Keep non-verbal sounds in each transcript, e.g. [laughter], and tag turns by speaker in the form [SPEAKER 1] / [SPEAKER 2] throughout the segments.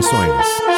[SPEAKER 1] transmissões.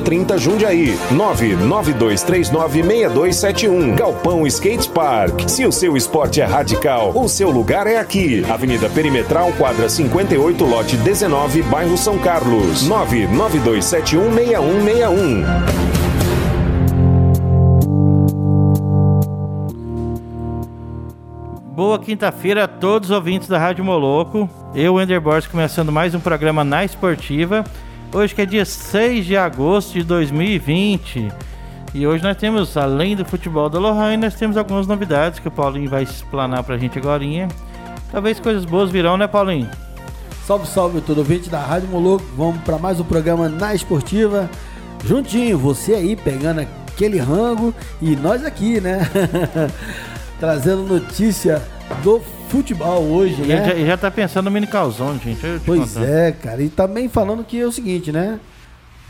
[SPEAKER 1] 30, Jundiaí. 992396271. Galpão Skate Park. Se o seu esporte é radical, o seu lugar é aqui. Avenida Perimetral, quadra 58, lote 19, bairro São Carlos. 992716161.
[SPEAKER 2] Boa quinta-feira a todos os ouvintes da Rádio Moloco. Eu, Ender Borges, começando mais um programa na Esportiva. Hoje que é dia 6 de agosto de 2020. E hoje nós temos, além do futebol da Lohane, nós temos algumas novidades que o Paulinho vai explanar pra gente agora. Talvez coisas boas virão, né, Paulinho?
[SPEAKER 3] Salve, salve, todo ouvinte da Rádio Moloco. Vamos para mais um programa na Esportiva. Juntinho, você aí pegando aquele rango e nós aqui, né? [laughs] Trazendo notícia do futebol hoje,
[SPEAKER 2] E
[SPEAKER 3] né?
[SPEAKER 2] ele já, já tá pensando no mini calzone, gente. Eu te
[SPEAKER 3] Pois
[SPEAKER 2] contando.
[SPEAKER 3] é, cara. E também falando que é o seguinte, né?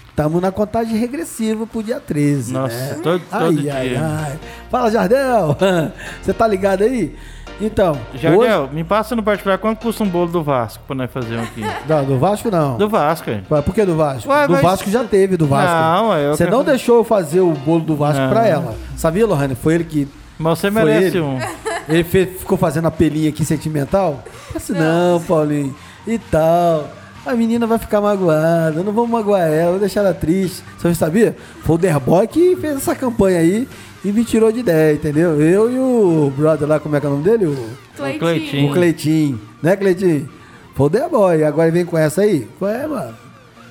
[SPEAKER 3] Estamos na contagem regressiva pro dia 13.
[SPEAKER 2] Nossa,
[SPEAKER 3] né?
[SPEAKER 2] todo-
[SPEAKER 3] ai,
[SPEAKER 2] todo
[SPEAKER 3] ai,
[SPEAKER 2] dia.
[SPEAKER 3] ai. Fala, Jardel! [laughs] Você tá ligado aí? Então,
[SPEAKER 2] Jardel, me passa no particular quanto custa um bolo do Vasco pra nós fazer um aqui.
[SPEAKER 3] hoje... Não, do Vasco não.
[SPEAKER 2] Do Vasco, é.
[SPEAKER 3] Ué, Por que do Vasco?
[SPEAKER 2] Ué,
[SPEAKER 3] do
[SPEAKER 2] mas-
[SPEAKER 3] Vasco já teve, do Vasco.
[SPEAKER 2] Não, eu
[SPEAKER 3] Você
[SPEAKER 2] quero-
[SPEAKER 3] não deixou eu fazer o bolo do Vasco
[SPEAKER 2] Não.
[SPEAKER 3] pra ela. Sabia, Lohane? Foi ele que.
[SPEAKER 2] Mas você
[SPEAKER 3] Foi
[SPEAKER 2] merece
[SPEAKER 3] ele.
[SPEAKER 2] um. [laughs]
[SPEAKER 3] Ele fe- ficou fazendo a pelinha aqui sentimental? Assim, não, Paulinho. E tal. A menina vai ficar magoada, não vamos magoar ela, vou deixar ela triste. Você sabia? Foi o Derboy que fez essa campanha aí e me tirou de ideia, entendeu? Eu e o brother lá, como é que é o nome dele? O,
[SPEAKER 2] Cleitinho.
[SPEAKER 4] Cleitinho.
[SPEAKER 3] o Cleitinho. Né, Cleitinho? Foi o Derboy. Agora ele vem com essa aí? Qual é, mano?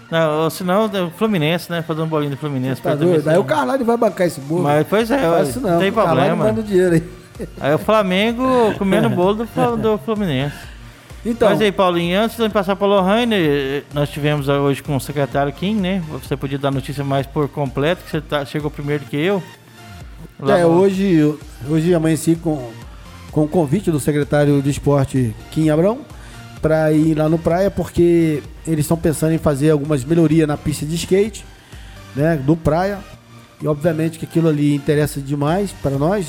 [SPEAKER 2] Não, senão o Fluminense, né? Fazer um bolinho do Fluminense.
[SPEAKER 3] Tá doido? Aí o Carvalho vai bancar esse bolo.
[SPEAKER 2] Mas, pois é,
[SPEAKER 3] Não faz
[SPEAKER 2] ué,
[SPEAKER 3] isso
[SPEAKER 2] não
[SPEAKER 3] não.
[SPEAKER 2] tem
[SPEAKER 3] o
[SPEAKER 2] problema.
[SPEAKER 3] manda o dinheiro aí.
[SPEAKER 2] Aí o Flamengo comendo [laughs] bolo do, do Fluminense.
[SPEAKER 3] Então,
[SPEAKER 2] Mas aí, Paulinho, antes de passar para Lohane, nós tivemos hoje com o secretário Kim, né? Você podia dar notícia mais por completo, que você tá- chegou primeiro que eu. Lá
[SPEAKER 3] É,
[SPEAKER 2] no-
[SPEAKER 3] hoje, hoje amanheci com, com o convite do secretário de esporte Kim Abrão para ir lá no praia, porque eles estão pensando em fazer algumas melhorias na pista de skate, né, do praia. E obviamente que aquilo ali interessa demais para nós,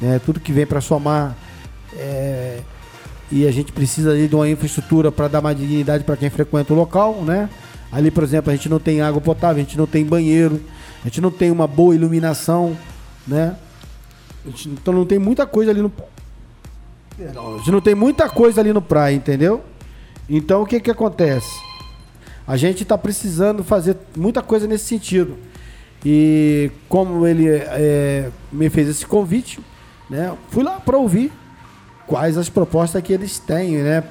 [SPEAKER 3] né, tudo que vem para somar. é, e a gente precisa ali de uma infraestrutura para dar mais dignidade para quem frequenta o local, né? Ali, por exemplo, a gente não tem água potável, a gente não tem banheiro, a gente não tem uma boa iluminação, né? Gente- Então não tem muita coisa ali no. A gente não tem muita coisa ali no praia, entendeu? Então o que que acontece? A gente está precisando fazer muita coisa nesse sentido. E como ele é, me fez esse convite, né? Fui lá para ouvir quais as propostas que eles têm, né?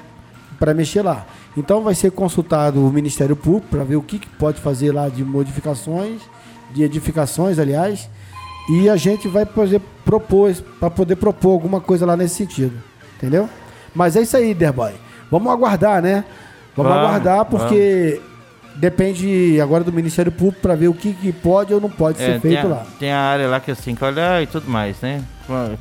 [SPEAKER 3] Para mexer lá. Então vai ser consultado o Ministério Público para ver o que, que pode fazer lá de modificações, de edificações, aliás. E a gente vai poder propor, para poder propor alguma coisa lá nesse sentido. Entendeu? Mas é isso aí, Derboy. Vamos aguardar, né? Vamos
[SPEAKER 2] Vamos,
[SPEAKER 3] aguardar porque depende agora do Ministério Público para ver o que, que pode ou não pode
[SPEAKER 2] É,
[SPEAKER 3] ser feito
[SPEAKER 2] a,
[SPEAKER 3] lá.
[SPEAKER 2] tem a área lá que assim, que olha e tudo mais, né?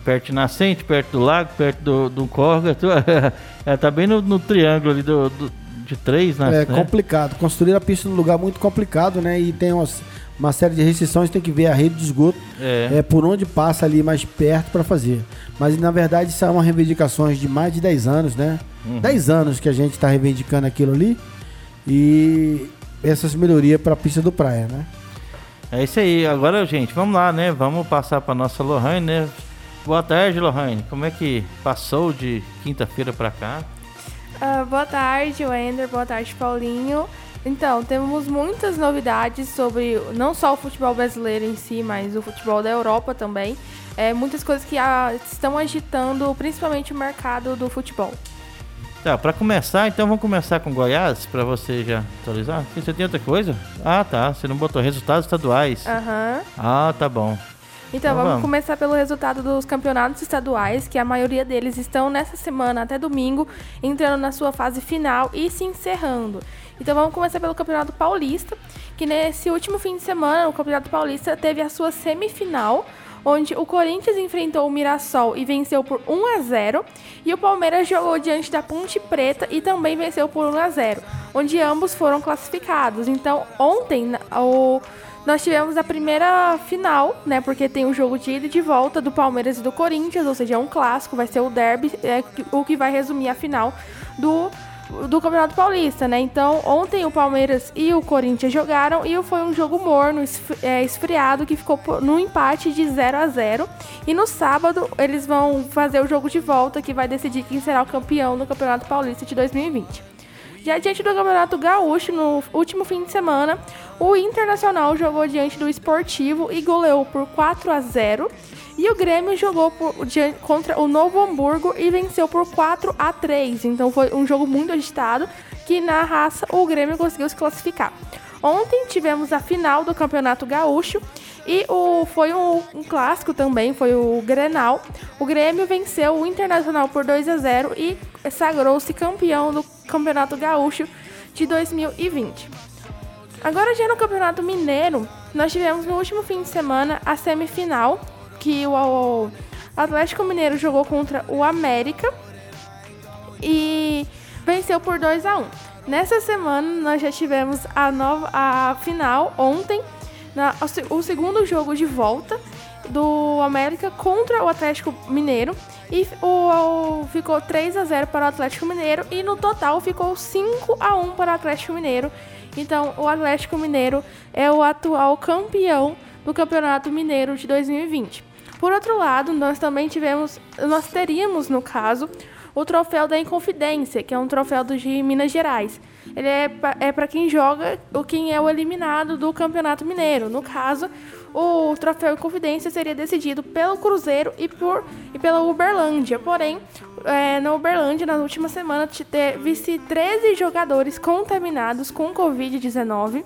[SPEAKER 2] Perto de nascente, perto do lago, perto do, do córrego. tudo- [laughs] É, tá bem no, no triângulo ali do, do- de três, né?
[SPEAKER 3] É complicado. Construir a pista num lugar muito complicado, né? E tem umas- uma série de restrições, tem que ver a rede de esgoto,
[SPEAKER 2] É.
[SPEAKER 3] é, por onde passa ali mais perto para fazer. Mas na verdade são reivindicações de mais de 10 anos, né?
[SPEAKER 2] Uhum.
[SPEAKER 3] 10 anos que a gente está reivindicando aquilo ali. E essas melhorias para a pista do praia, né?
[SPEAKER 2] É isso aí. Agora, gente, vamos lá, né? Vamos passar para nossa Lohane, né? Boa tarde, Lohane. Como é que passou de quinta-feira para cá?
[SPEAKER 4] Ah, boa tarde, Wender. Boa tarde, Paulinho. Então, temos muitas novidades sobre não só o futebol brasileiro em si, mas o futebol da Europa também. É, muitas coisas que ah, estão agitando principalmente o mercado do futebol.
[SPEAKER 2] Tá, para começar, então vamos começar com Goiás, para você já atualizar. Você tem outra coisa? Ah, tá. Você não botou resultados estaduais.
[SPEAKER 4] Aham.
[SPEAKER 2] Ah, tá bom.
[SPEAKER 4] Então,
[SPEAKER 2] Então
[SPEAKER 4] vamos,
[SPEAKER 2] vamos.
[SPEAKER 4] começar pelo resultado dos campeonatos estaduais, que a maioria deles estão nessa semana até domingo, entrando na sua fase final e se encerrando. Então, vamos começar pelo Campeonato Paulista, que nesse último fim de semana, o Campeonato Paulista teve a sua semifinal, onde o Corinthians enfrentou o Mirassol e venceu por 1 a 0, e o Palmeiras jogou diante da Ponte Preta e também venceu por 1 a 0, onde ambos foram classificados. Então, ontem o nós tivemos a primeira final, né? Porque tem o jogo de ida e de volta do Palmeiras e do Corinthians, ou seja, é um clássico, vai ser o derby, é o que vai resumir a final do, do Campeonato Paulista, né? Então, ontem o Palmeiras e o Corinthians jogaram e foi um jogo morno, é, esfriado, que ficou no empate de 0 a 0 E no sábado eles vão fazer o jogo de volta, que vai decidir quem será o campeão do Campeonato Paulista de 2020. Já diante do Campeonato Gaúcho, no último fim de semana, o Internacional jogou diante do Esportivo e goleou por 4 a 0. E o Grêmio jogou por- contra o Novo Hamburgo e venceu por 4 a 3. Então foi um jogo muito agitado que na raça o Grêmio conseguiu se classificar. Ontem tivemos a final do Campeonato Gaúcho e o, foi um, um clássico também, foi o Grenal. O Grêmio venceu o Internacional por 2 a 0 e sagrou-se campeão do Campeonato Gaúcho de 2020. Agora já no Campeonato Mineiro, nós tivemos no último fim de semana a semifinal, que o, Atlético Mineiro jogou contra o América e venceu por 2 a 1. Nessa semana nós já tivemos a nova a final ontem, na- o segundo jogo de volta do América contra o Atlético Mineiro e o, o- ficou 3 a 0 para o Atlético Mineiro e no total ficou 5 a 1 para o Atlético Mineiro. Então, o Atlético Mineiro é o atual campeão do Campeonato Mineiro de 2020. Por outro lado, nós também tivemos, nós teríamos no caso, o troféu da Inconfidência, que é um troféu do de Minas Gerais. Ele é é para quem joga ou quem é o eliminado do Campeonato Mineiro. No caso, o troféu Inconfidência seria decidido pelo Cruzeiro e, por, e pela Uberlândia. Porém, é, na Uberlândia, na última semana, te- teve-se 13 jogadores contaminados com Covid-19.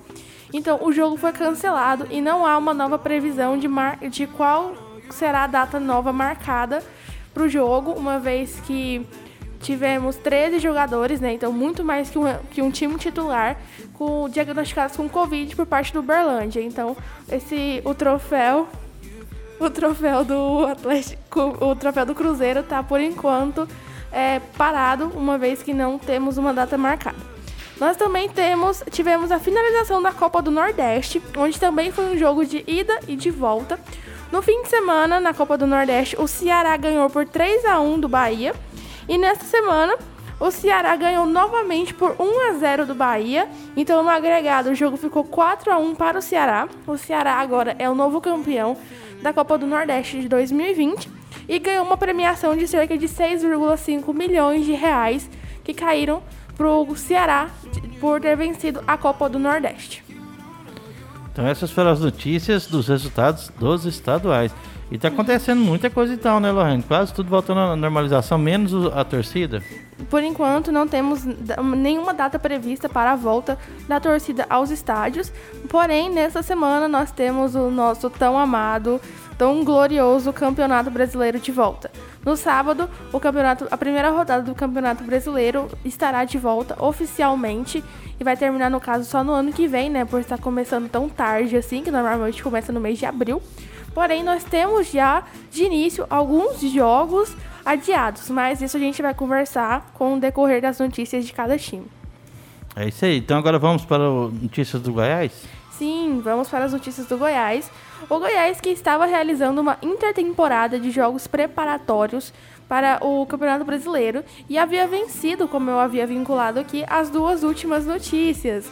[SPEAKER 4] Então, o jogo foi cancelado e não há uma nova previsão de, mar de qual será a data nova marcada para o jogo, uma vez que tivemos 13 jogadores, né? Então, muito mais que um, que um time titular com diagnosticados com Covid por parte do Uberlândia. Então, esse o troféu o troféu do Atlético, o troféu do Cruzeiro tá por enquanto é, parado, uma vez que não temos uma data marcada. Nós também temos, tivemos a finalização da Copa do Nordeste, onde também foi um jogo de ida e de volta. No fim de semana, na Copa do Nordeste, o Ceará ganhou por 3 a 1 do Bahia. E nesta semana, o Ceará ganhou novamente por 1 a 0 do Bahia. Então, no agregado, o jogo ficou 4 a 1 para o Ceará. O Ceará agora é o novo campeão da Copa do Nordeste de 2020 e ganhou uma premiação de cerca de 6,5 milhões de reais que caíram para o Ceará por ter vencido a Copa do Nordeste.
[SPEAKER 2] Então essas foram as notícias dos resultados dos estaduais. E tá acontecendo muita coisa então, né, Lohane? Quase tudo voltando à normalização, menos a torcida.
[SPEAKER 4] Por enquanto, não temos nenhuma data prevista para a volta da torcida aos estádios. Porém, nessa semana nós temos o nosso tão amado, tão glorioso Campeonato Brasileiro de volta. No sábado, o campeonato, a primeira rodada do Campeonato Brasileiro estará de volta oficialmente e vai terminar no caso só no ano que vem, né? Por estar começando tão tarde assim, que normalmente começa no mês de abril. Porém, nós temos já de início alguns jogos adiados, mas isso a gente vai conversar com o decorrer das notícias de cada time.
[SPEAKER 2] É isso aí. Então agora vamos para o notícias do Goiás.
[SPEAKER 4] Sim, vamos para as notícias do Goiás. O Goiás que estava realizando uma intertemporada de jogos preparatórios para o Campeonato Brasileiro e havia vencido, como eu havia vinculado aqui, as duas últimas notícias.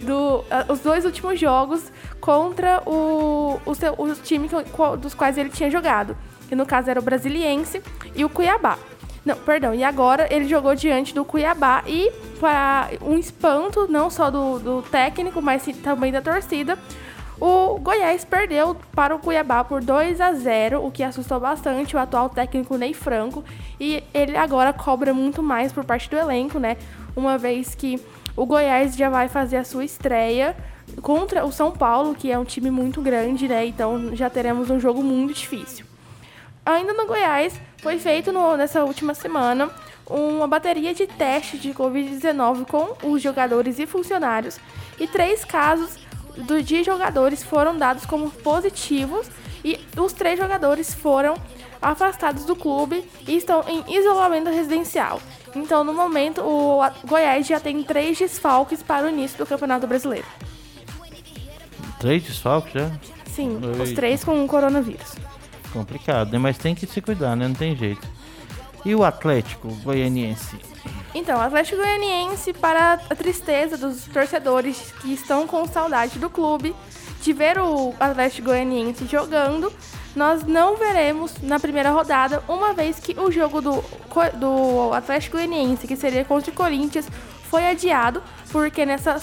[SPEAKER 4] Do, ah, os dois últimos jogos contra o, o, seu, o time que- dos quais ele tinha jogado. Que no caso era o Brasiliense e o Cuiabá. Não, perdão. E agora ele jogou diante do Cuiabá e para um espanto não só do, do técnico, mas também da torcida, o Goiás perdeu para o Cuiabá por 2 a 0, o que assustou bastante o atual técnico Ney Franco, e ele agora cobra muito mais por parte do elenco, né? Uma vez que o Goiás já vai fazer a sua estreia contra o São Paulo, que é um time muito grande, né? Então já teremos um jogo muito difícil. Ainda no Goiás, foi feito no, nessa última semana uma bateria de testes de Covid-19 com os jogadores e funcionários, e três casos do, de jogadores foram dados como positivos, e os três jogadores foram afastados do clube e estão em isolamento residencial. Então, no momento, o Goiás já tem três desfalques para o início do Campeonato Brasileiro.
[SPEAKER 2] Três desfalques já?
[SPEAKER 4] Sim, Oi. os três com o coronavírus.
[SPEAKER 2] Complicado, né? Mas tem que se cuidar, né? Não tem jeito. E o Atlético Goianiense?
[SPEAKER 4] Então, o Atlético Goianiense, para a tristeza dos torcedores que estão com saudade do clube, de ver o Atlético Goianiense jogando, nós não veremos na primeira rodada, uma vez que o jogo do, do Atlético Goianiense, que seria contra o Corinthians, foi adiado, porque nessa,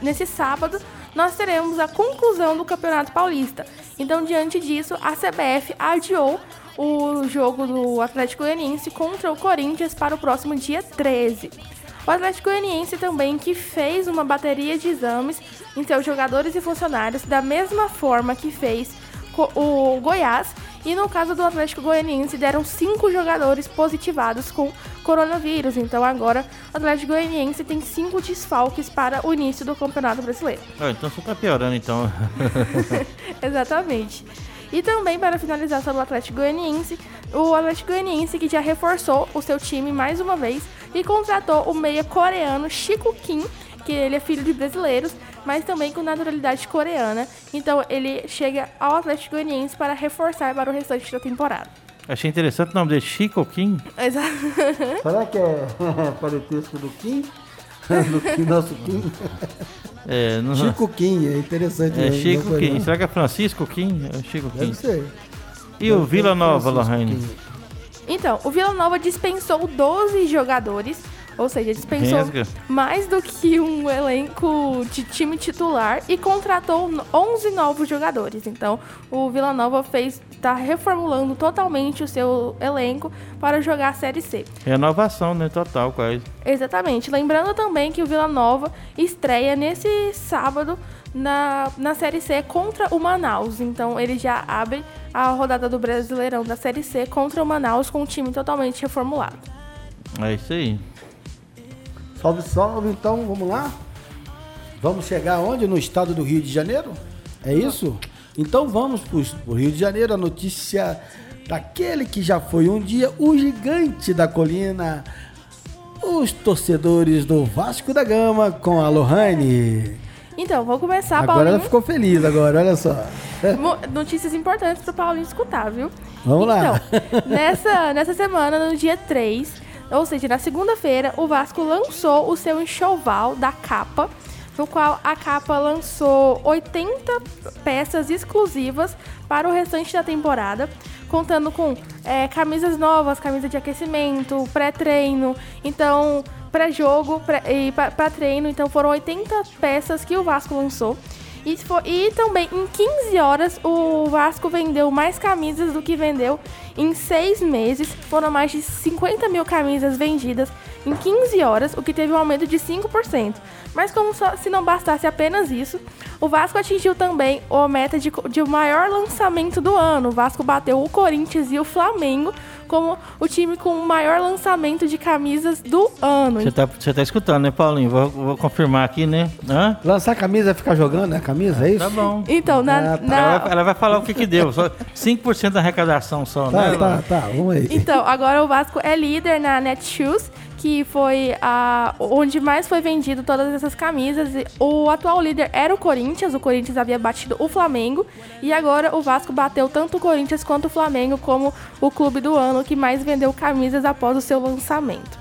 [SPEAKER 4] nesse, sábado nós teremos a conclusão do Campeonato Paulista. Então, diante disso, a CBF adiou o jogo do Atlético Goianiense contra o Corinthians para o próximo dia 13. O Atlético Goianiense também que fez uma bateria de exames em seus jogadores e funcionários da mesma forma que fez o Goiás e no caso do Atlético Goianiense deram cinco jogadores positivados com coronavírus. Então agora o Atlético Goianiense tem cinco desfalques para o início do Campeonato Brasileiro.
[SPEAKER 2] Ah, então você está piorando então. [laughs]
[SPEAKER 4] Exatamente. E também, para finalizar sobre o Atlético Goianiense, o Atlético Goianiense que já reforçou o seu time mais uma vez e contratou o meia coreano Chico Kim, que ele é filho de brasileiros, mas também com naturalidade coreana. Então ele chega ao Atlético Goianiense para reforçar para o restante da temporada.
[SPEAKER 2] Achei interessante o nome dele, Chico Kim.
[SPEAKER 4] Exato.
[SPEAKER 3] Será que é [laughs] parentesco do Kim? [laughs] Kim, nosso Kim? É, não... Chico Kim, é interessante.
[SPEAKER 2] É, Chico Kim. Será que é Francisco Kim? É Chico Kim. Deve ser. E Deve o Vila Nova, Lohane?
[SPEAKER 4] Então, o Vila Nova dispensou 12 jogadores ou seja, dispensou Resga. mais do que um elenco de time titular e contratou 11 novos jogadores. Então, o Vila Nova fez está reformulando totalmente o seu elenco para jogar a Série C.
[SPEAKER 2] Renovação, né? Total, quase.
[SPEAKER 4] Exatamente. Lembrando também que o Vila Nova estreia nesse sábado na, na Série C contra o Manaus. Então, ele já abre a rodada do Brasileirão da Série C contra o Manaus com o time totalmente reformulado.
[SPEAKER 2] É isso aí.
[SPEAKER 3] Salve, salve, então, vamos lá? Vamos chegar onde? No estado do Rio de Janeiro? É isso? Então vamos para o Rio de Janeiro, a notícia daquele que já foi um dia o gigante da colina, os torcedores do Vasco da Gama com a Lohane.
[SPEAKER 4] Então, vou começar,
[SPEAKER 3] agora Paulinho. Agora ela ficou feliz, agora, olha só. [laughs]
[SPEAKER 4] Notícias importantes para o Paulinho escutar, viu?
[SPEAKER 3] Vamos
[SPEAKER 4] então,
[SPEAKER 3] lá.
[SPEAKER 4] nessa, nessa semana, no dia 3, ou seja, na segunda-feira, o Vasco lançou o seu enxoval da capa, no qual a capa lançou 80 peças exclusivas para o restante da temporada, contando com é, camisas novas, camisa de aquecimento, pré-treino, então pré-jogo pré e para treino, então foram 80 peças que o Vasco lançou. E, e também em 15 horas o Vasco vendeu mais camisas do que vendeu em 6 meses. Foram mais de 50 mil camisas vendidas em 15 horas, o que teve um aumento de 5%. Mas como só, se não bastasse apenas isso, o Vasco atingiu também a meta de, de maior lançamento do ano. O Vasco bateu o Corinthians e o Flamengo como o time com o maior lançamento de camisas do ano.
[SPEAKER 2] Você tá, você tá escutando, né, Paulinho? Vou, vou confirmar aqui, né?
[SPEAKER 3] Hã? Lançar a camisa é ficar jogando, né? A camisa, é isso?
[SPEAKER 2] Tá bom.
[SPEAKER 4] Então, na. Ah, tá. na...
[SPEAKER 2] Ela, vai, ela, vai, falar o que que deu. Só 5% da arrecadação só,
[SPEAKER 3] tá,
[SPEAKER 2] né?
[SPEAKER 3] Tá, tá, vamos aí.
[SPEAKER 4] Então, agora o Vasco é líder na Netshoes que foi a, onde mais foi vendido todas essas camisas. O atual líder era o Corinthians, o Corinthians havia batido o Flamengo e agora o Vasco bateu tanto o Corinthians quanto o Flamengo como o clube do ano que mais vendeu camisas após o seu lançamento.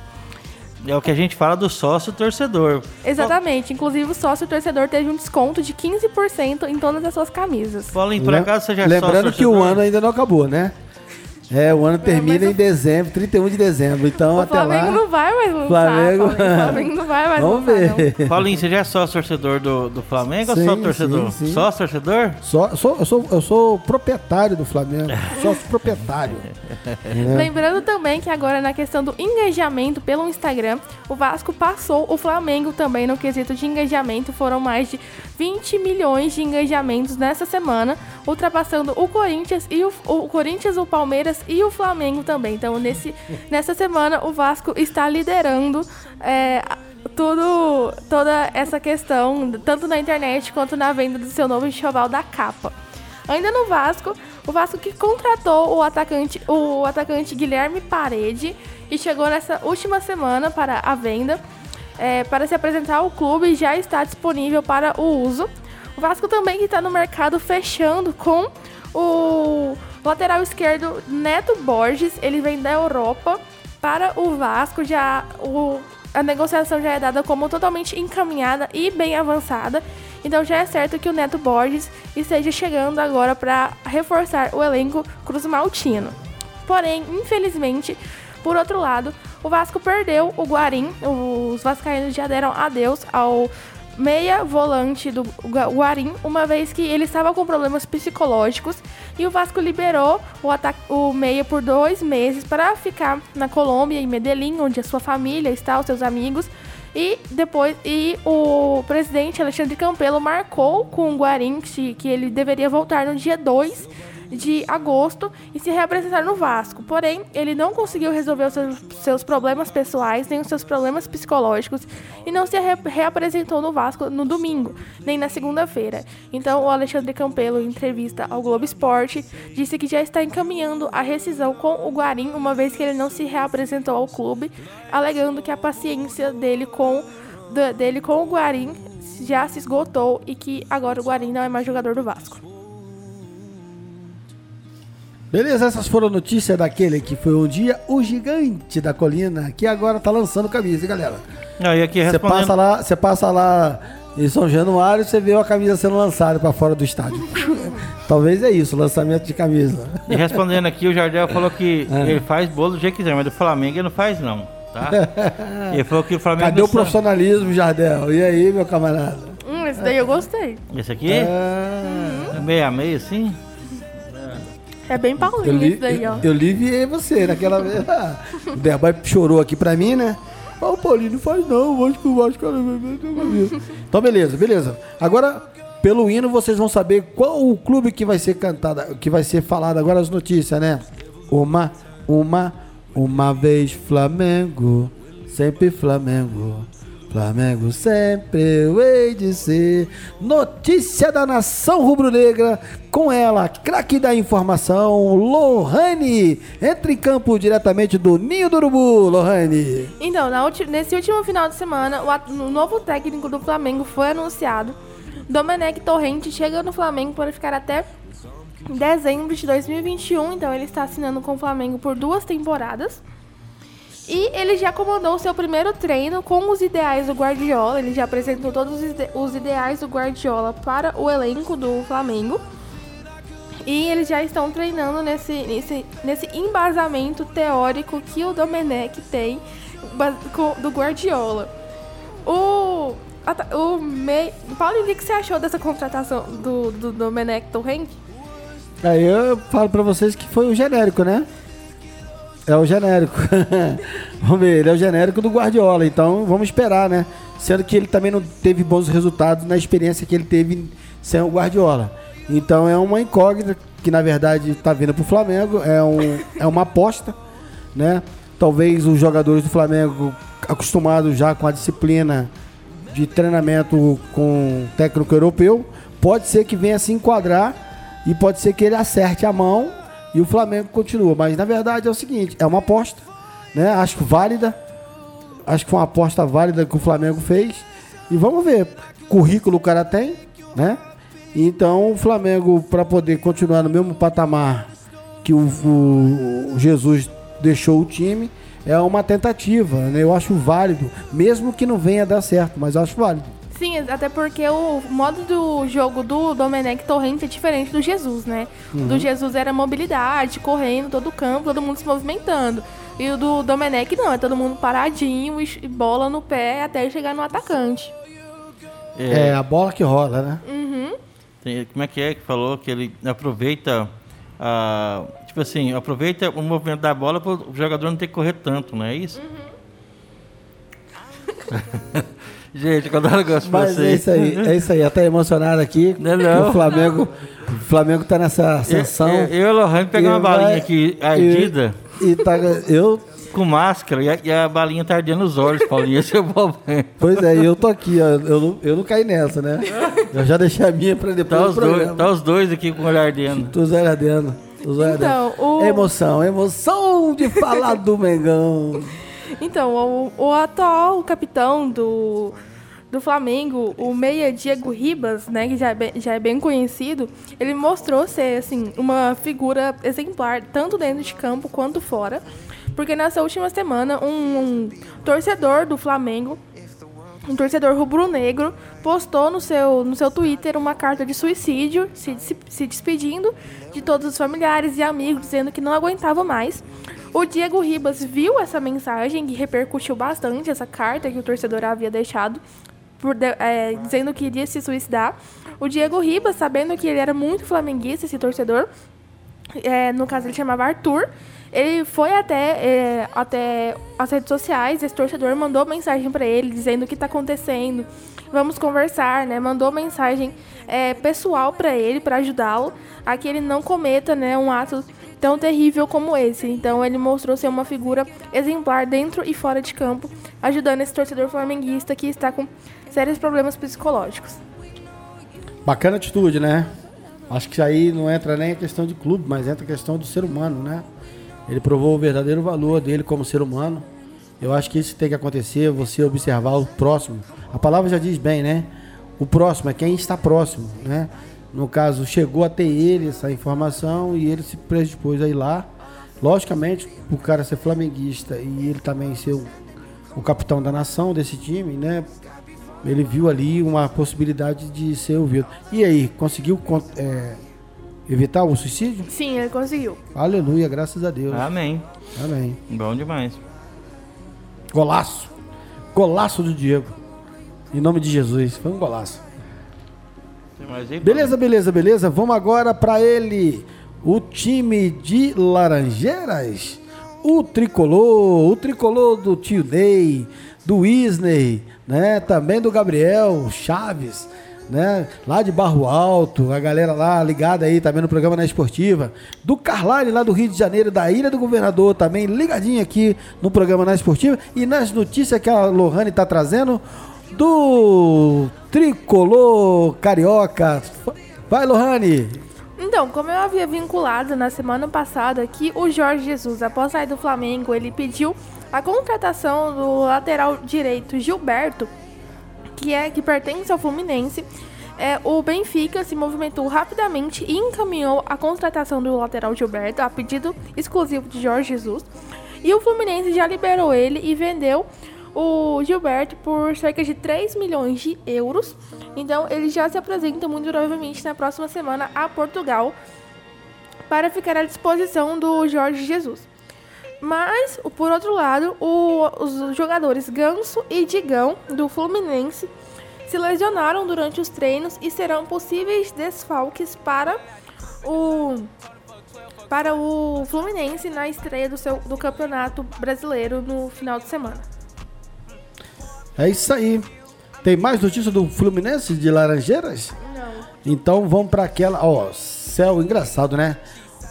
[SPEAKER 2] É o que a gente fala do sócio torcedor.
[SPEAKER 4] Exatamente. Inclusive, o sócio torcedor teve um desconto de 15% em todas as suas camisas.
[SPEAKER 2] Paulinho, por acaso você já é
[SPEAKER 3] Lembrando que o ano ainda não acabou, né? É, o ano termina em dezembro, 31 de dezembro. Então
[SPEAKER 4] O
[SPEAKER 3] até
[SPEAKER 4] Flamengo
[SPEAKER 3] lá.
[SPEAKER 4] não vai mais lançar.
[SPEAKER 3] Flamengo- [laughs]
[SPEAKER 4] Flamengo não vai mais
[SPEAKER 3] Vamos
[SPEAKER 4] lançar,
[SPEAKER 3] ver.
[SPEAKER 2] Paulinho, você já é sócio torcedor do, do Flamengo
[SPEAKER 3] Sim,
[SPEAKER 2] ou só torcedor?
[SPEAKER 3] sim, sim.
[SPEAKER 2] Só torcedor?
[SPEAKER 3] Só, eu, sou, eu, sou, eu sou proprietário do Flamengo. Sócio proprietário. [laughs]
[SPEAKER 4] Lembrando também que agora na questão do engajamento pelo Instagram, o Vasco passou o Flamengo também no quesito de engajamento. Foram mais de 20 milhões de engajamentos nessa semana, ultrapassando o Corinthians e o, o Corinthians, o Palmeiras e o Flamengo também. Então, nesse, nessa semana, o Vasco está liderando é, tudo, toda essa questão, tanto na internet quanto na venda do seu novo enxoval da capa. Ainda no Vasco, o Vasco que contratou o atacante, o atacante Guilherme Parede e chegou nessa última semana para a venda. é, para se apresentar ao clube já está disponível para o uso. O Vasco também está no mercado fechando com o lateral esquerdo Neto Borges. Ele vem da Europa para o Vasco. Já o, a negociação já é dada como totalmente encaminhada e bem avançada. Então já é certo que o Neto Borges esteja chegando agora para reforçar o elenco Cruz Maltino. Porém, infelizmente, por outro lado, o Vasco perdeu o Guarim. Os vascaínos já deram adeus ao meia volante do Gua- Guarim, uma vez que ele estava com problemas psicológicos e o Vasco liberou o, o meia por dois meses para ficar na Colômbia, em Medellín, onde a sua família está, os seus amigos. E depois, e o presidente Alexandre Campelo marcou com o Guarim que, que ele deveria voltar no dia 2 de agosto e se reapresentar no Vasco. Porém, ele não conseguiu resolver os seus, seus problemas pessoais, nem os seus problemas psicológicos e não se re- reapresentou no Vasco no domingo, nem na segunda-feira. Então, o Alexandre Campelo, em entrevista ao Globo Esporte, disse que já está encaminhando a rescisão com o Guarim, uma vez que ele não se reapresentou ao clube, alegando que a paciência dele com, dele com o Guarim já se esgotou e que agora o Guarim não é mais jogador do Vasco.
[SPEAKER 3] Beleza, essas foram notícias daquele que foi um dia o gigante da colina, que agora tá lançando camisa, hein, galera?
[SPEAKER 2] Aí aqui
[SPEAKER 3] Você
[SPEAKER 2] respondendo.
[SPEAKER 3] passa lá, você passa lá em São Januário, você vê a camisa sendo lançada para fora do estádio. [laughs] Talvez é isso, lançamento de camisa.
[SPEAKER 2] E respondendo aqui, o Jardel falou que
[SPEAKER 3] É.
[SPEAKER 2] ele faz bolo do jeito que quiser, mas do Flamengo ele não faz, não. Tá? [laughs] ele falou que o Flamengo.
[SPEAKER 3] Cadê o profissionalismo, Jardel? E aí, meu camarada?
[SPEAKER 4] Hum, esse daí eu gostei.
[SPEAKER 2] Esse aqui?
[SPEAKER 3] Ah,
[SPEAKER 2] Meio a meio, assim?
[SPEAKER 4] É bem
[SPEAKER 3] eu,
[SPEAKER 4] Paulinho
[SPEAKER 3] li,
[SPEAKER 4] esse daí, ó.
[SPEAKER 3] eu, eu liviei você naquela vez. Ah, o Derboy chorou aqui pra mim, né? Ah, o Paulinho não faz não, o Vasco, o Vasco. Então, beleza, beleza. Agora, pelo hino, vocês vão saber qual o clube que vai ser cantado, que vai ser falado agora as notícias, né? Uma, uma, uma vez Flamengo, sempre Flamengo. Flamengo sempre eu hei de ser. Notícia da nação rubro-negra. Com ela, craque da informação, Lohane. Entra em campo diretamente do Ninho do Urubu, Lohane.
[SPEAKER 4] Então, nesse último final de semana, o, o novo técnico do Flamengo foi anunciado. Domenech Torrente chega no Flamengo para ficar até dezembro de 2021. Então, ele está assinando com o Flamengo por duas temporadas. E ele já comandou o seu primeiro treino com os ideais do Guardiola. Ele já apresentou todos os ide- os ideais do Guardiola para o elenco do Flamengo. E eles já estão treinando nesse, nesse, nesse embasamento teórico que o Domenech tem do Guardiola. O, o mei, Paulo, o que você achou dessa contratação do, do Domenech Torrente?
[SPEAKER 3] Aí eu falo pra vocês que foi o genérico, né? É o genérico. [laughs] vamos ver, ele é o genérico do Guardiola, então vamos esperar, né? Sendo que ele também não teve bons resultados na experiência que ele teve sem o Guardiola. Então é uma incógnita que na verdade está vindo pro Flamengo, é, um, é uma aposta, né? Talvez os jogadores do Flamengo acostumados já com a disciplina de treinamento com técnico europeu, pode ser que venha se enquadrar e pode ser que ele acerte a mão e o Flamengo continua. Mas na verdade é o seguinte, é uma aposta, né? Acho válida. Acho que foi uma aposta válida que o Flamengo fez. E vamos ver. Currículo o cara tem, né? Então o Flamengo, para poder continuar no mesmo patamar que o, o- o Jesus deixou o time, é uma tentativa, né? Eu acho válido, mesmo que não venha dar certo, mas eu acho válido.
[SPEAKER 4] Sim, até porque o modo do jogo do Domenech Torrente é diferente do Jesus, né?
[SPEAKER 3] Uhum.
[SPEAKER 4] Do Jesus era mobilidade, correndo todo o campo, todo mundo se movimentando. E o do Domenech não, é todo mundo paradinho e bola no pé até chegar no atacante.
[SPEAKER 3] É, a bola que rola, né?
[SPEAKER 2] Tem- como é que é que falou que ele aproveita a, tipo assim, aproveita o movimento da bola para o jogador não ter que correr tanto, não é isso? [laughs] Gente, quando eu gosto de
[SPEAKER 3] Mas
[SPEAKER 2] vocês.
[SPEAKER 3] é isso aí, é isso aí. Até emocionado aqui.
[SPEAKER 2] Não é
[SPEAKER 3] que
[SPEAKER 2] não.
[SPEAKER 3] O Flamengo, o Flamengo tá nessa ascensão.
[SPEAKER 2] Eu, eu e o Lohane pegamos uma
[SPEAKER 3] E vai-
[SPEAKER 2] balinha aqui ardida
[SPEAKER 3] E, e tá, eu,
[SPEAKER 2] com máscara e a, e a balinha tá ardendo nos olhos, Paulinho. [laughs] Esse é o problema.
[SPEAKER 3] pois é, eu tô aqui, ó. Eu não, eu não caí nessa, né? Eu já deixei a minha pra depois
[SPEAKER 2] Tá os, dois, tá os dois aqui com o olho ardendo.
[SPEAKER 3] Tô zero ardendo. Tô zero
[SPEAKER 4] Então,
[SPEAKER 3] ardendo.
[SPEAKER 4] o-
[SPEAKER 3] Emoção, emoção de falar do Mengão.
[SPEAKER 4] Então, o, o atual capitão do, do Flamengo, o meia Diego Ribas, né, que já é, bem, já é bem conhecido, ele mostrou ser, assim, uma figura exemplar, tanto dentro de campo quanto fora. Porque nessa última semana, um, um torcedor do Flamengo, um torcedor rubro-negro, postou no seu, no seu Twitter uma carta de suicídio, se, des- se despedindo de todos os familiares e amigos, dizendo que não aguentava mais. O Diego Ribas viu essa mensagem e repercutiu bastante essa carta que o torcedor havia deixado, por é, dizendo que iria se suicidar. O Diego Ribas, sabendo que ele era muito flamenguista, esse torcedor, é, no caso ele chamava Arthur. Ele foi até, é, até as redes sociais, esse torcedor mandou mensagem para ele dizendo o que está acontecendo, vamos conversar, né? Mandou mensagem é, pessoal para ele para ajudá-lo a que ele não cometa, né, um ato tão terrível como esse. Então ele mostrou ser uma figura exemplar dentro e fora de campo, ajudando esse torcedor flamenguista que está com sérios problemas psicológicos.
[SPEAKER 3] Bacana atitude, né? Acho que aí não entra nem a questão de clube, mas entra a questão do ser humano, né? Ele provou o verdadeiro valor dele como ser humano. Eu acho que isso tem que acontecer, você observar o próximo. A palavra já diz bem, né? O próximo é quem está próximo, né? No caso, chegou até ele essa informação e ele se predispôs a ir lá. Logicamente, o cara ser flamenguista e ele também ser o, o capitão da nação desse time, né? Ele viu ali uma possibilidade de ser ouvido. E aí, conseguiu con- é, evitar o suicídio?
[SPEAKER 4] Sim, ele conseguiu.
[SPEAKER 3] Aleluia, graças a Deus.
[SPEAKER 2] Amém.
[SPEAKER 3] Amém.
[SPEAKER 2] Bom demais.
[SPEAKER 3] Golaço. Golaço do Diego. Em nome de Jesus. Foi um golaço.
[SPEAKER 2] Aí,
[SPEAKER 3] Beleza, beleza, beleza. Vamos agora para ele. O time de Laranjeiras. O tricolor. O tricolor do tio Ney. Do Isney. Né? Também do Gabriel Chaves. Né? Lá de Barro Alto. A galera lá ligada aí também no programa na Esportiva. Do Carlyle lá do Rio de Janeiro. Da Ilha do Governador também ligadinho aqui no programa na Esportiva. E nas notícias que a Lohane tá trazendo do tricolor carioca. Vai, Lohane.
[SPEAKER 4] Então, como eu havia vinculado na semana passada que o Jorge Jesus, após sair do Flamengo, ele pediu a contratação do lateral direito Gilberto, que é que pertence ao Fluminense. É, o Benfica se movimentou rapidamente e encaminhou a contratação do lateral Gilberto a pedido exclusivo de Jorge Jesus. E o Fluminense já liberou ele e vendeu o Gilberto por cerca de 3 milhões de euros. Então ele já se apresenta muito provavelmente na próxima semana a Portugal para ficar à disposição do Jorge Jesus. Mas, por outro lado, o- os jogadores Ganso e Digão do Fluminense se lesionaram durante os treinos e serão possíveis desfalques para o para o Fluminense na estreia do seu do Campeonato Brasileiro no final de semana.
[SPEAKER 3] É isso aí. Tem mais notícia do Fluminense de Laranjeiras?
[SPEAKER 4] Não.
[SPEAKER 3] Então vamos para aquela. Ó, céu engraçado, né?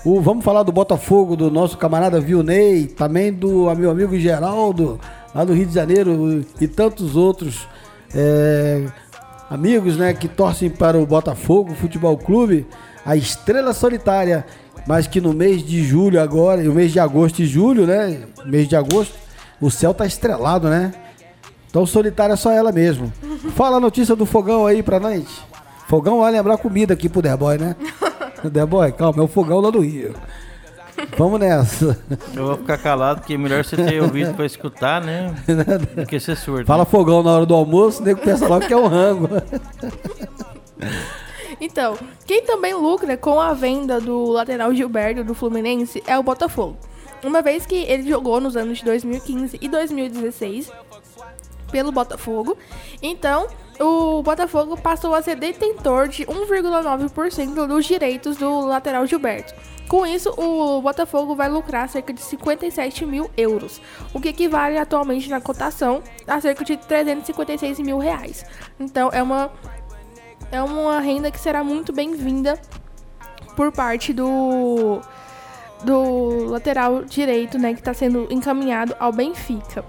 [SPEAKER 3] O, vamos falar do Botafogo, do nosso camarada Vilney, também do meu amigo Geraldo, lá do Rio de Janeiro, e tantos outros é, amigos né, que torcem para o Botafogo Futebol Clube, a estrela solitária, mas que no mês de julho agora, e o mês de agosto e julho, né? Mês de agosto, o céu tá estrelado, né? Então solitária é só ela mesmo. Fala a notícia do fogão aí pra nós. Fogão vai lembrar comida aqui pro The Boy, né? [laughs] The Boy, calma, é o fogão lá do Rio. Vamos nessa.
[SPEAKER 2] Eu vou ficar calado, porque é melhor você ter [laughs] ouvido pra escutar, né? [laughs] Do que ser surdo.
[SPEAKER 3] Fala fogão na hora do almoço, o nego pensa logo que é um rango.
[SPEAKER 4] Então, quem também lucra com a venda do lateral Gilberto do Fluminense é o Botafogo. Uma vez que ele jogou nos anos de 2015 e 2016 pelo Botafogo, então o Botafogo passou a ser detentor de 1,9% dos direitos do lateral Gilberto. Com isso, o Botafogo vai lucrar cerca de 57 mil euros, o que equivale atualmente na cotação a cerca de 356 mil reais. Então é uma, é uma renda que será muito bem-vinda por parte do, do lateral direito, né, que está sendo encaminhado ao Benfica.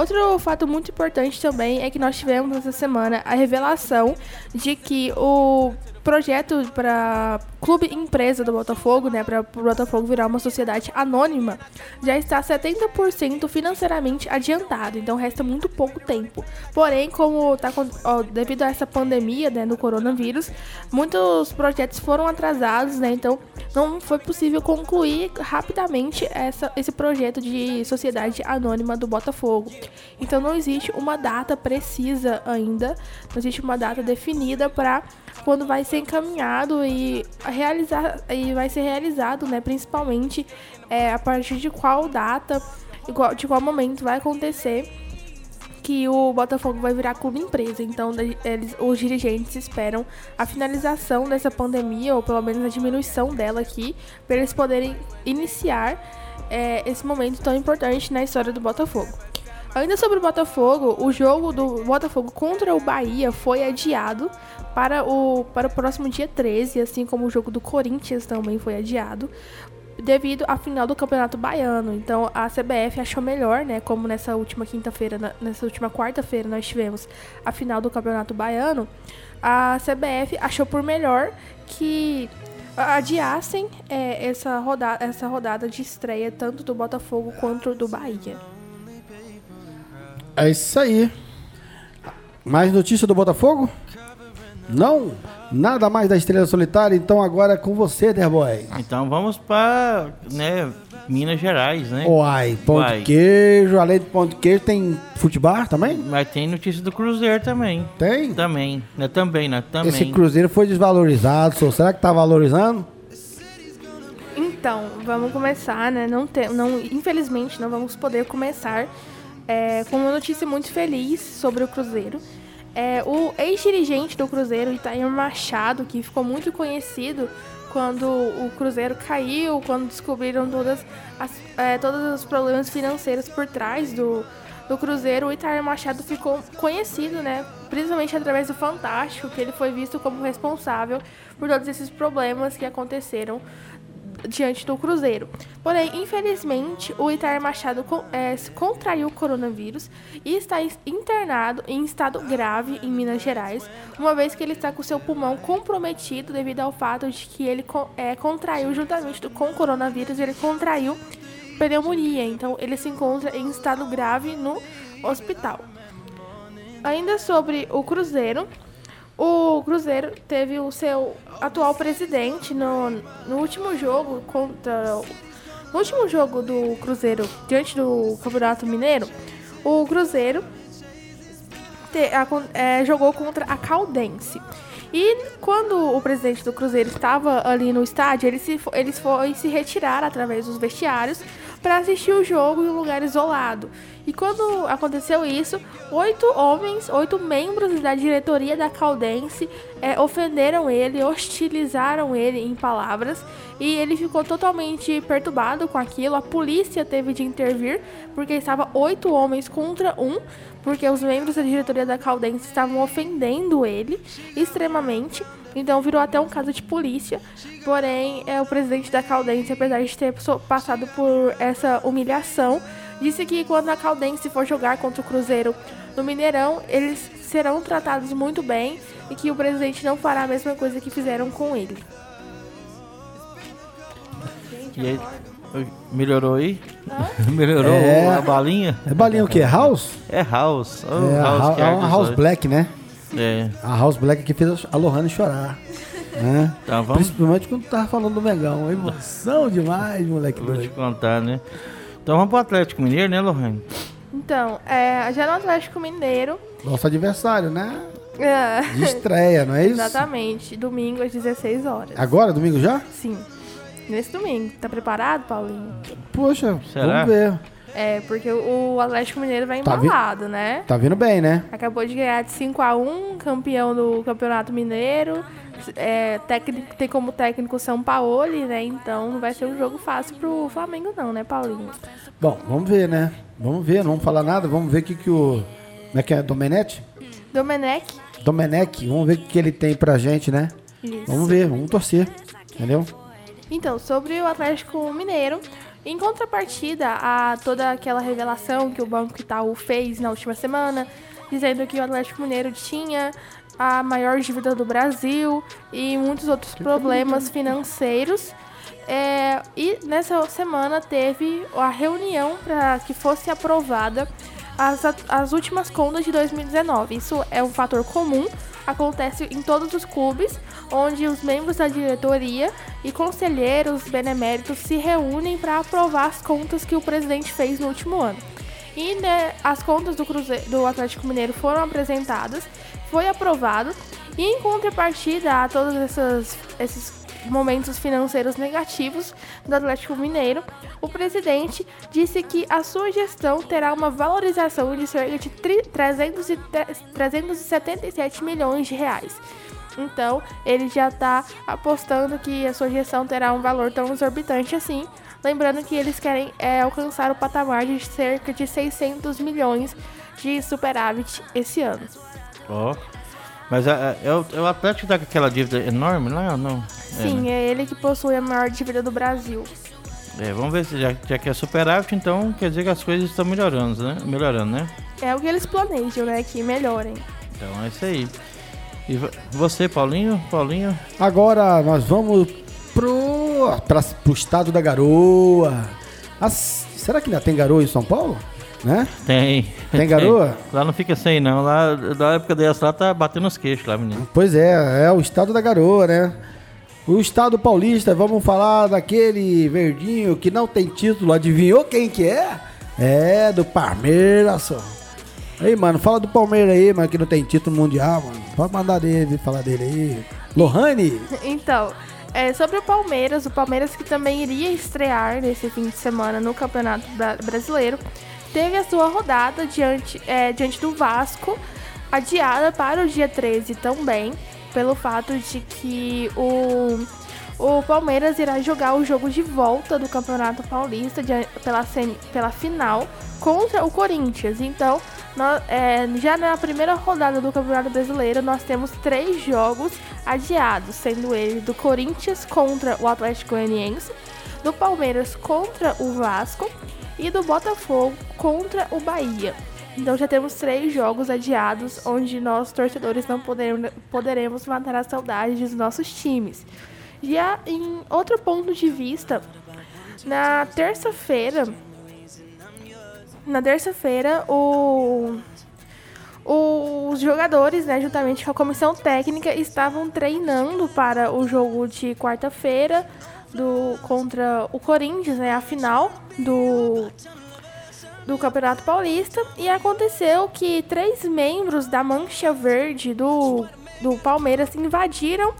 [SPEAKER 4] Outro fato muito importante também é que nós tivemos essa semana a revelação de que o projeto para clube empresa do Botafogo, né, para o Botafogo virar uma sociedade anônima, já está 70% financeiramente adiantado, então resta muito pouco tempo. Porém, como tá ó, devido a essa pandemia, né, do coronavírus, muitos projetos foram atrasados, né, então não foi possível concluir rapidamente essa, esse projeto de sociedade anônima do Botafogo. Então não existe uma data precisa ainda, não existe uma data definida para quando vai ser encaminhado e realizar e vai ser realizado, né? Principalmente é, a partir de qual data, de qual momento vai acontecer que o Botafogo vai virar clube empresa. Então, eles, os dirigentes esperam a finalização dessa pandemia, ou pelo menos a diminuição dela aqui, para eles poderem iniciar é, esse momento tão importante na história do Botafogo. Ainda sobre o Botafogo, o jogo do Botafogo contra o Bahia foi adiado para o, para o próximo dia 13, assim como o jogo do Corinthians também foi adiado, devido à final do Campeonato Baiano. Então a CBF achou melhor, né, como nessa última quinta-feira, nessa última quarta-feira nós tivemos a final do Campeonato Baiano, a CBF achou por melhor que adiassem é, essa, rodada, essa rodada de estreia tanto do Botafogo quanto do Bahia.
[SPEAKER 3] É isso aí. Mais notícia do Botafogo? Não? Nada mais da Estrela Solitária, então agora é com você, Derboy.
[SPEAKER 2] Então vamos para né, Minas Gerais, né?
[SPEAKER 3] Uai, pão Uai. de queijo, além do pão de queijo, tem futebol também?
[SPEAKER 2] Mas tem notícia do Cruzeiro também.
[SPEAKER 3] Tem?
[SPEAKER 2] Também, né? Também, né? Também.
[SPEAKER 3] Esse Cruzeiro foi desvalorizado, será que tá valorizando?
[SPEAKER 4] Então, vamos começar, né? Não tem, não, infelizmente, não vamos poder começar é, com uma notícia muito feliz sobre o Cruzeiro. É, o ex-dirigente do Cruzeiro, Itair Machado, que ficou muito conhecido quando o Cruzeiro caiu, quando descobriram todas as, é, todos os problemas financeiros por trás do, do Cruzeiro, o Itair Machado ficou conhecido, né? Principalmente através do Fantástico, que ele foi visto como responsável por todos esses problemas que aconteceram diante do Cruzeiro. Porém, infelizmente, o Itair Machado é, contraiu o coronavírus e está internado em estado grave em Minas Gerais, uma vez que ele está com seu pulmão comprometido devido ao fato de que ele é, contraiu juntamente com o coronavírus, ele contraiu pneumonia. Então, ele se encontra em estado grave no hospital. Ainda sobre o Cruzeiro, o Cruzeiro teve o seu atual presidente no, no último jogo contra. No último jogo do Cruzeiro diante do Campeonato Mineiro, o Cruzeiro te, a, é, jogou contra a Caldense. E quando o presidente do Cruzeiro estava ali no estádio, ele se, eles foi se retirar através dos vestiários para assistir o jogo em um lugar isolado. E quando aconteceu isso, oito homens, oito membros da diretoria da Caldense é, ofenderam ele, hostilizaram ele em palavras e ele ficou totalmente perturbado com aquilo. A polícia teve de intervir porque estava oito homens contra um, porque os membros da diretoria da Caldense estavam ofendendo ele extremamente. Então virou até um caso de polícia. Porém, é, o presidente da Caldense, apesar de ter passado por essa humilhação, disse que quando a Caldense for jogar contra o Cruzeiro no Mineirão, eles serão tratados muito bem e que o presidente não fará a mesma coisa que fizeram com ele.
[SPEAKER 2] E aí, melhorou aí? [laughs] melhorou é, a balinha?
[SPEAKER 3] É balinha o que? É House?
[SPEAKER 2] É House.
[SPEAKER 3] Oh, é, house, é uma House Black, né?
[SPEAKER 2] É.
[SPEAKER 3] A House Black que fez a Lohane chorar. Né?
[SPEAKER 2] Então vamos,
[SPEAKER 3] Principalmente quando tava falando do Megão. Emoção demais, moleque
[SPEAKER 2] vou te
[SPEAKER 3] doido.
[SPEAKER 2] contar, né? Então vamos pro Atlético Mineiro, né, Lohane?
[SPEAKER 4] Então, é, já no Atlético Mineiro.
[SPEAKER 3] Nosso adversário, né?
[SPEAKER 4] é,
[SPEAKER 3] De estreia, não é isso?
[SPEAKER 4] exatamente, domingo às 16 horas.
[SPEAKER 3] Agora, domingo já?
[SPEAKER 4] Sim. Nesse domingo. Tá preparado, Paulinho?
[SPEAKER 3] Poxa,
[SPEAKER 2] Será?
[SPEAKER 3] vamos ver.
[SPEAKER 4] É, porque o Atlético Mineiro vai
[SPEAKER 3] Tá vi-
[SPEAKER 4] embalado, né?
[SPEAKER 3] Tá vindo bem, né?
[SPEAKER 4] Acabou de ganhar de 5 a 1 campeão do Campeonato Mineiro. É, técnico, tem como técnico São Paulo, né? Então não vai ser um jogo fácil pro Flamengo, não, né, Paulinho?
[SPEAKER 3] Bom, vamos ver, né? Vamos ver, não vamos falar nada. Vamos ver o que, que o. Como é que é? Domenech?
[SPEAKER 4] Domenech.
[SPEAKER 3] Domenech, vamos ver o que, que ele tem pra gente, né?
[SPEAKER 4] Isso.
[SPEAKER 3] Vamos ver, vamos torcer. Entendeu?
[SPEAKER 4] Então, sobre o Atlético Mineiro, em contrapartida a toda aquela revelação que o Banco Itaú fez na última semana, dizendo que o Atlético Mineiro tinha a maior dívida do Brasil e muitos outros problemas financeiros. é, e nessa semana teve a reunião para que fosse aprovada as, as últimas contas de 2019. Isso é um fator comum, acontece em todos os clubes, onde os membros da diretoria e conselheiros beneméritos se reúnem para aprovar as contas que o presidente fez no último ano. E né, as contas do, Cruze do Atlético Mineiro foram apresentadas, foi aprovado, e em contrapartida a todos essas, esses momentos financeiros negativos do Atlético Mineiro, o presidente disse que a sua gestão terá uma valorização de cerca de tri- 300 e tre- 377 milhões de reais. Então, ele já está apostando que a sua gestão terá um valor tão exorbitante assim. Lembrando que eles querem é, alcançar o patamar de cerca de 600 milhões de superávit esse ano.
[SPEAKER 2] Ó. Mas a- a- é, o, é o Atlético que tá com aquela dívida enorme lá ou não? É,
[SPEAKER 4] Sim,
[SPEAKER 2] né?
[SPEAKER 4] é ele que possui a maior dívida do Brasil.
[SPEAKER 2] É, vamos ver se já, já que é superávit, então quer dizer que as coisas estão melhorando, né? Melhorando, né?
[SPEAKER 4] É o que eles planejam, né? Que melhorem.
[SPEAKER 2] Então é isso aí. E vo- você, Paulinho? Paulinho?
[SPEAKER 3] Agora nós vamos pro, pra, pro estado da garoa. As- será que ainda tem garoa em São Paulo? Né?
[SPEAKER 2] Tem.
[SPEAKER 3] Tem garoa?
[SPEAKER 2] Lá não fica sem, não. Lá, da época dessa lá, tá batendo os queixos lá, menino.
[SPEAKER 3] Pois é, é o estado da garoa, né? O estado paulista, vamos falar daquele verdinho que não tem título. Adivinhou quem que é? É, do Palmeiras, só. Aí, mano, fala do Palmeiras aí, mano, que não tem título mundial, mano. Pode mandar dele, falar dele aí. Lohane?
[SPEAKER 4] Então, é, sobre o Palmeiras, o Palmeiras que também iria estrear nesse fim de semana no Campeonato Bra- Brasileiro, teve a sua rodada diante, é, diante do Vasco, adiada para o dia 13 também, pelo fato de que o, o Palmeiras irá jogar o jogo de volta do Campeonato Paulista dia- pela, pela final contra o Corinthians. Então, nó- é, já na primeira rodada do Campeonato Brasileiro, nós temos três jogos adiados, sendo ele do Corinthians contra o Atlético Goianiense, do Palmeiras contra o Vasco e do Botafogo contra o Bahia. Então já temos três jogos adiados, onde nós, torcedores, não poderemos, matar a saudade dos nossos times. Já em outro ponto de vista, na terça-feira, na terça-feira, o, os jogadores, né, juntamente com a comissão técnica, estavam treinando para o jogo de quarta-feira do contra o Corinthians, né, a final do do Campeonato Paulista e aconteceu que três membros da Mancha Verde do, do Palmeiras invadiram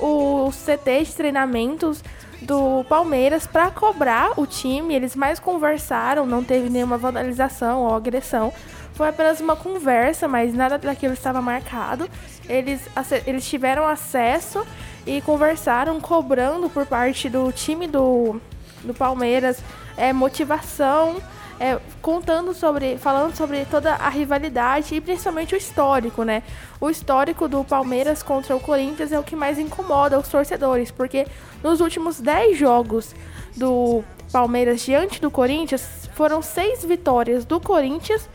[SPEAKER 4] o CT de treinamentos do Palmeiras para cobrar o time. Eles mais conversaram, não teve nenhuma vandalização ou agressão. Foi apenas uma conversa, mas nada daquilo estava marcado. Eles, eles tiveram acesso e conversaram, cobrando por parte do time do, do Palmeiras é, motivação, é, contando sobre, falando sobre toda a rivalidade e principalmente o histórico, né? O histórico do Palmeiras contra o Corinthians é o que mais incomoda os torcedores, porque nos últimos 10 jogos do Palmeiras diante do Corinthians, foram seis vitórias do Corinthians,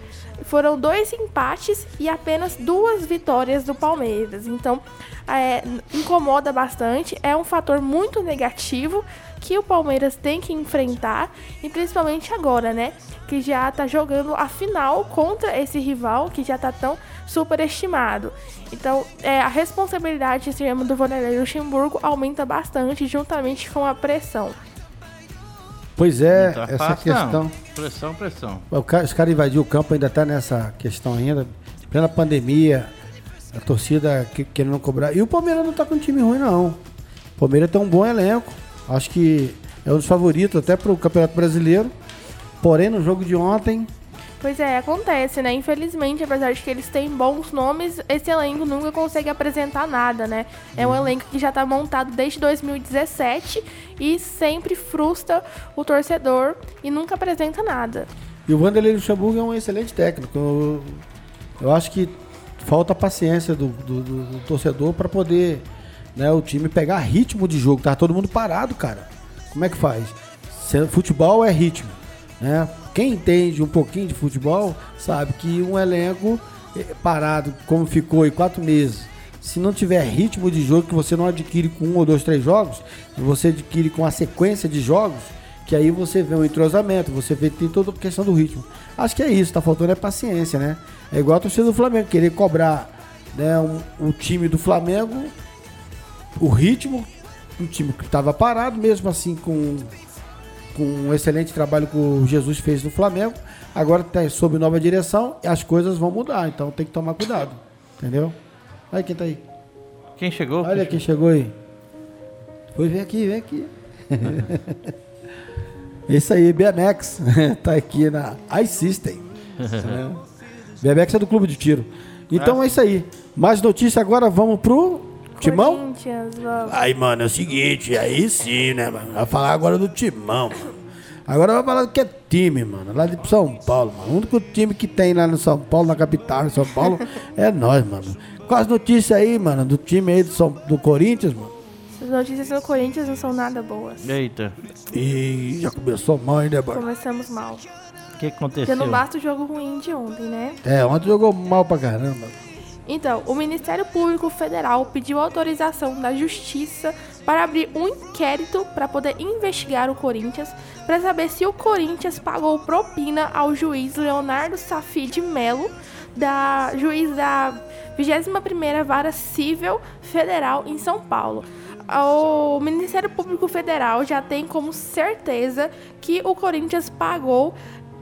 [SPEAKER 4] foram dois empates e apenas duas vitórias do Palmeiras. Então, é, incomoda bastante, é um fator muito negativo que o Palmeiras tem que enfrentar, e principalmente agora, né? Que já tá jogando a final contra esse rival que já tá tão superestimado. Então, é, a responsabilidade do Vanderlei Luxemburgo aumenta bastante juntamente com a pressão.
[SPEAKER 3] Pois é,
[SPEAKER 2] Não tá
[SPEAKER 3] essa
[SPEAKER 2] fácil, não.
[SPEAKER 3] questão.
[SPEAKER 2] Pressão, pressão.
[SPEAKER 3] O ca- Os caras invadiram o campo, ainda tá nessa questão ainda. Plena pandemia, a torcida que- querendo cobrar. E o Palmeiras não tá com um time ruim, não. O Palmeiras tem um bom elenco. Acho que é um dos favoritos até pro Campeonato Brasileiro. Porém, no jogo de ontem,
[SPEAKER 4] Pois é, acontece, né? Infelizmente, apesar de que eles têm bons nomes, esse elenco nunca consegue apresentar nada, né? É um elenco que já tá montado desde 2017 e sempre frustra o torcedor e nunca apresenta nada.
[SPEAKER 3] E o Vanderlei Luxemburgo é um excelente técnico. Eu, eu acho que falta paciência do, do- do- do torcedor para poder né, o time pegar ritmo de jogo. Tá todo mundo parado, cara. Como é que faz? Futebol é ritmo. Né? Quem entende um pouquinho de futebol sabe que um elenco eh, parado, como ficou em quatro meses, se não tiver ritmo de jogo que você não adquire com um ou dois, três jogos, você adquire com a sequência de jogos, que aí você vê um entrosamento, você vê tem toda a questão do ritmo. Acho que é isso, tá faltando é paciência, né? É igual a torcida do Flamengo, querer cobrar né, um, time do Flamengo, o ritmo, um time que estava parado, mesmo assim com, com um excelente trabalho que o Jesus fez no Flamengo, agora está sob nova direção e as coisas vão mudar, então tem que tomar cuidado, entendeu? Olha quem tá aí.
[SPEAKER 2] Quem chegou?
[SPEAKER 3] Olha quem chegou aí. Foi, vem aqui, vem aqui. [laughs] Isso aí, BMX. [laughs] tá aqui na iSystem. né? [laughs] BMX é do clube de tiro. Então é isso aí. Mais notícia agora, vamos pro Timão?
[SPEAKER 4] Corinthians, vamos.
[SPEAKER 3] Aí, mano, é o seguinte, aí sim, né, mano? Vai falar agora do Timão, mano. Agora vai falar do que é time, mano. Lá de São Paulo, mano. O único time que tem lá no São Paulo, na capital, em São Paulo, [laughs] é nós, mano. Quais notícias aí, mano, do time aí do, São, do Corinthians, mano?
[SPEAKER 4] As notícias do Corinthians não são nada boas.
[SPEAKER 2] Eita,
[SPEAKER 3] E já começou mal, hein, né, mano?
[SPEAKER 4] Começamos mal.
[SPEAKER 2] o que
[SPEAKER 4] Porque
[SPEAKER 2] aconteceu?
[SPEAKER 4] não basta o jogo ruim de ontem, né?
[SPEAKER 3] É, ontem jogou mal pra caramba.
[SPEAKER 4] Então, o Ministério Público Federal pediu autorização da Justiça para abrir um inquérito para poder investigar o Corinthians, para saber se o Corinthians pagou propina ao juiz Leonardo Safi de Melo, da juiz da 21ª Vara Civil Federal em São Paulo. O Ministério Público Federal já tem como certeza que o Corinthians pagou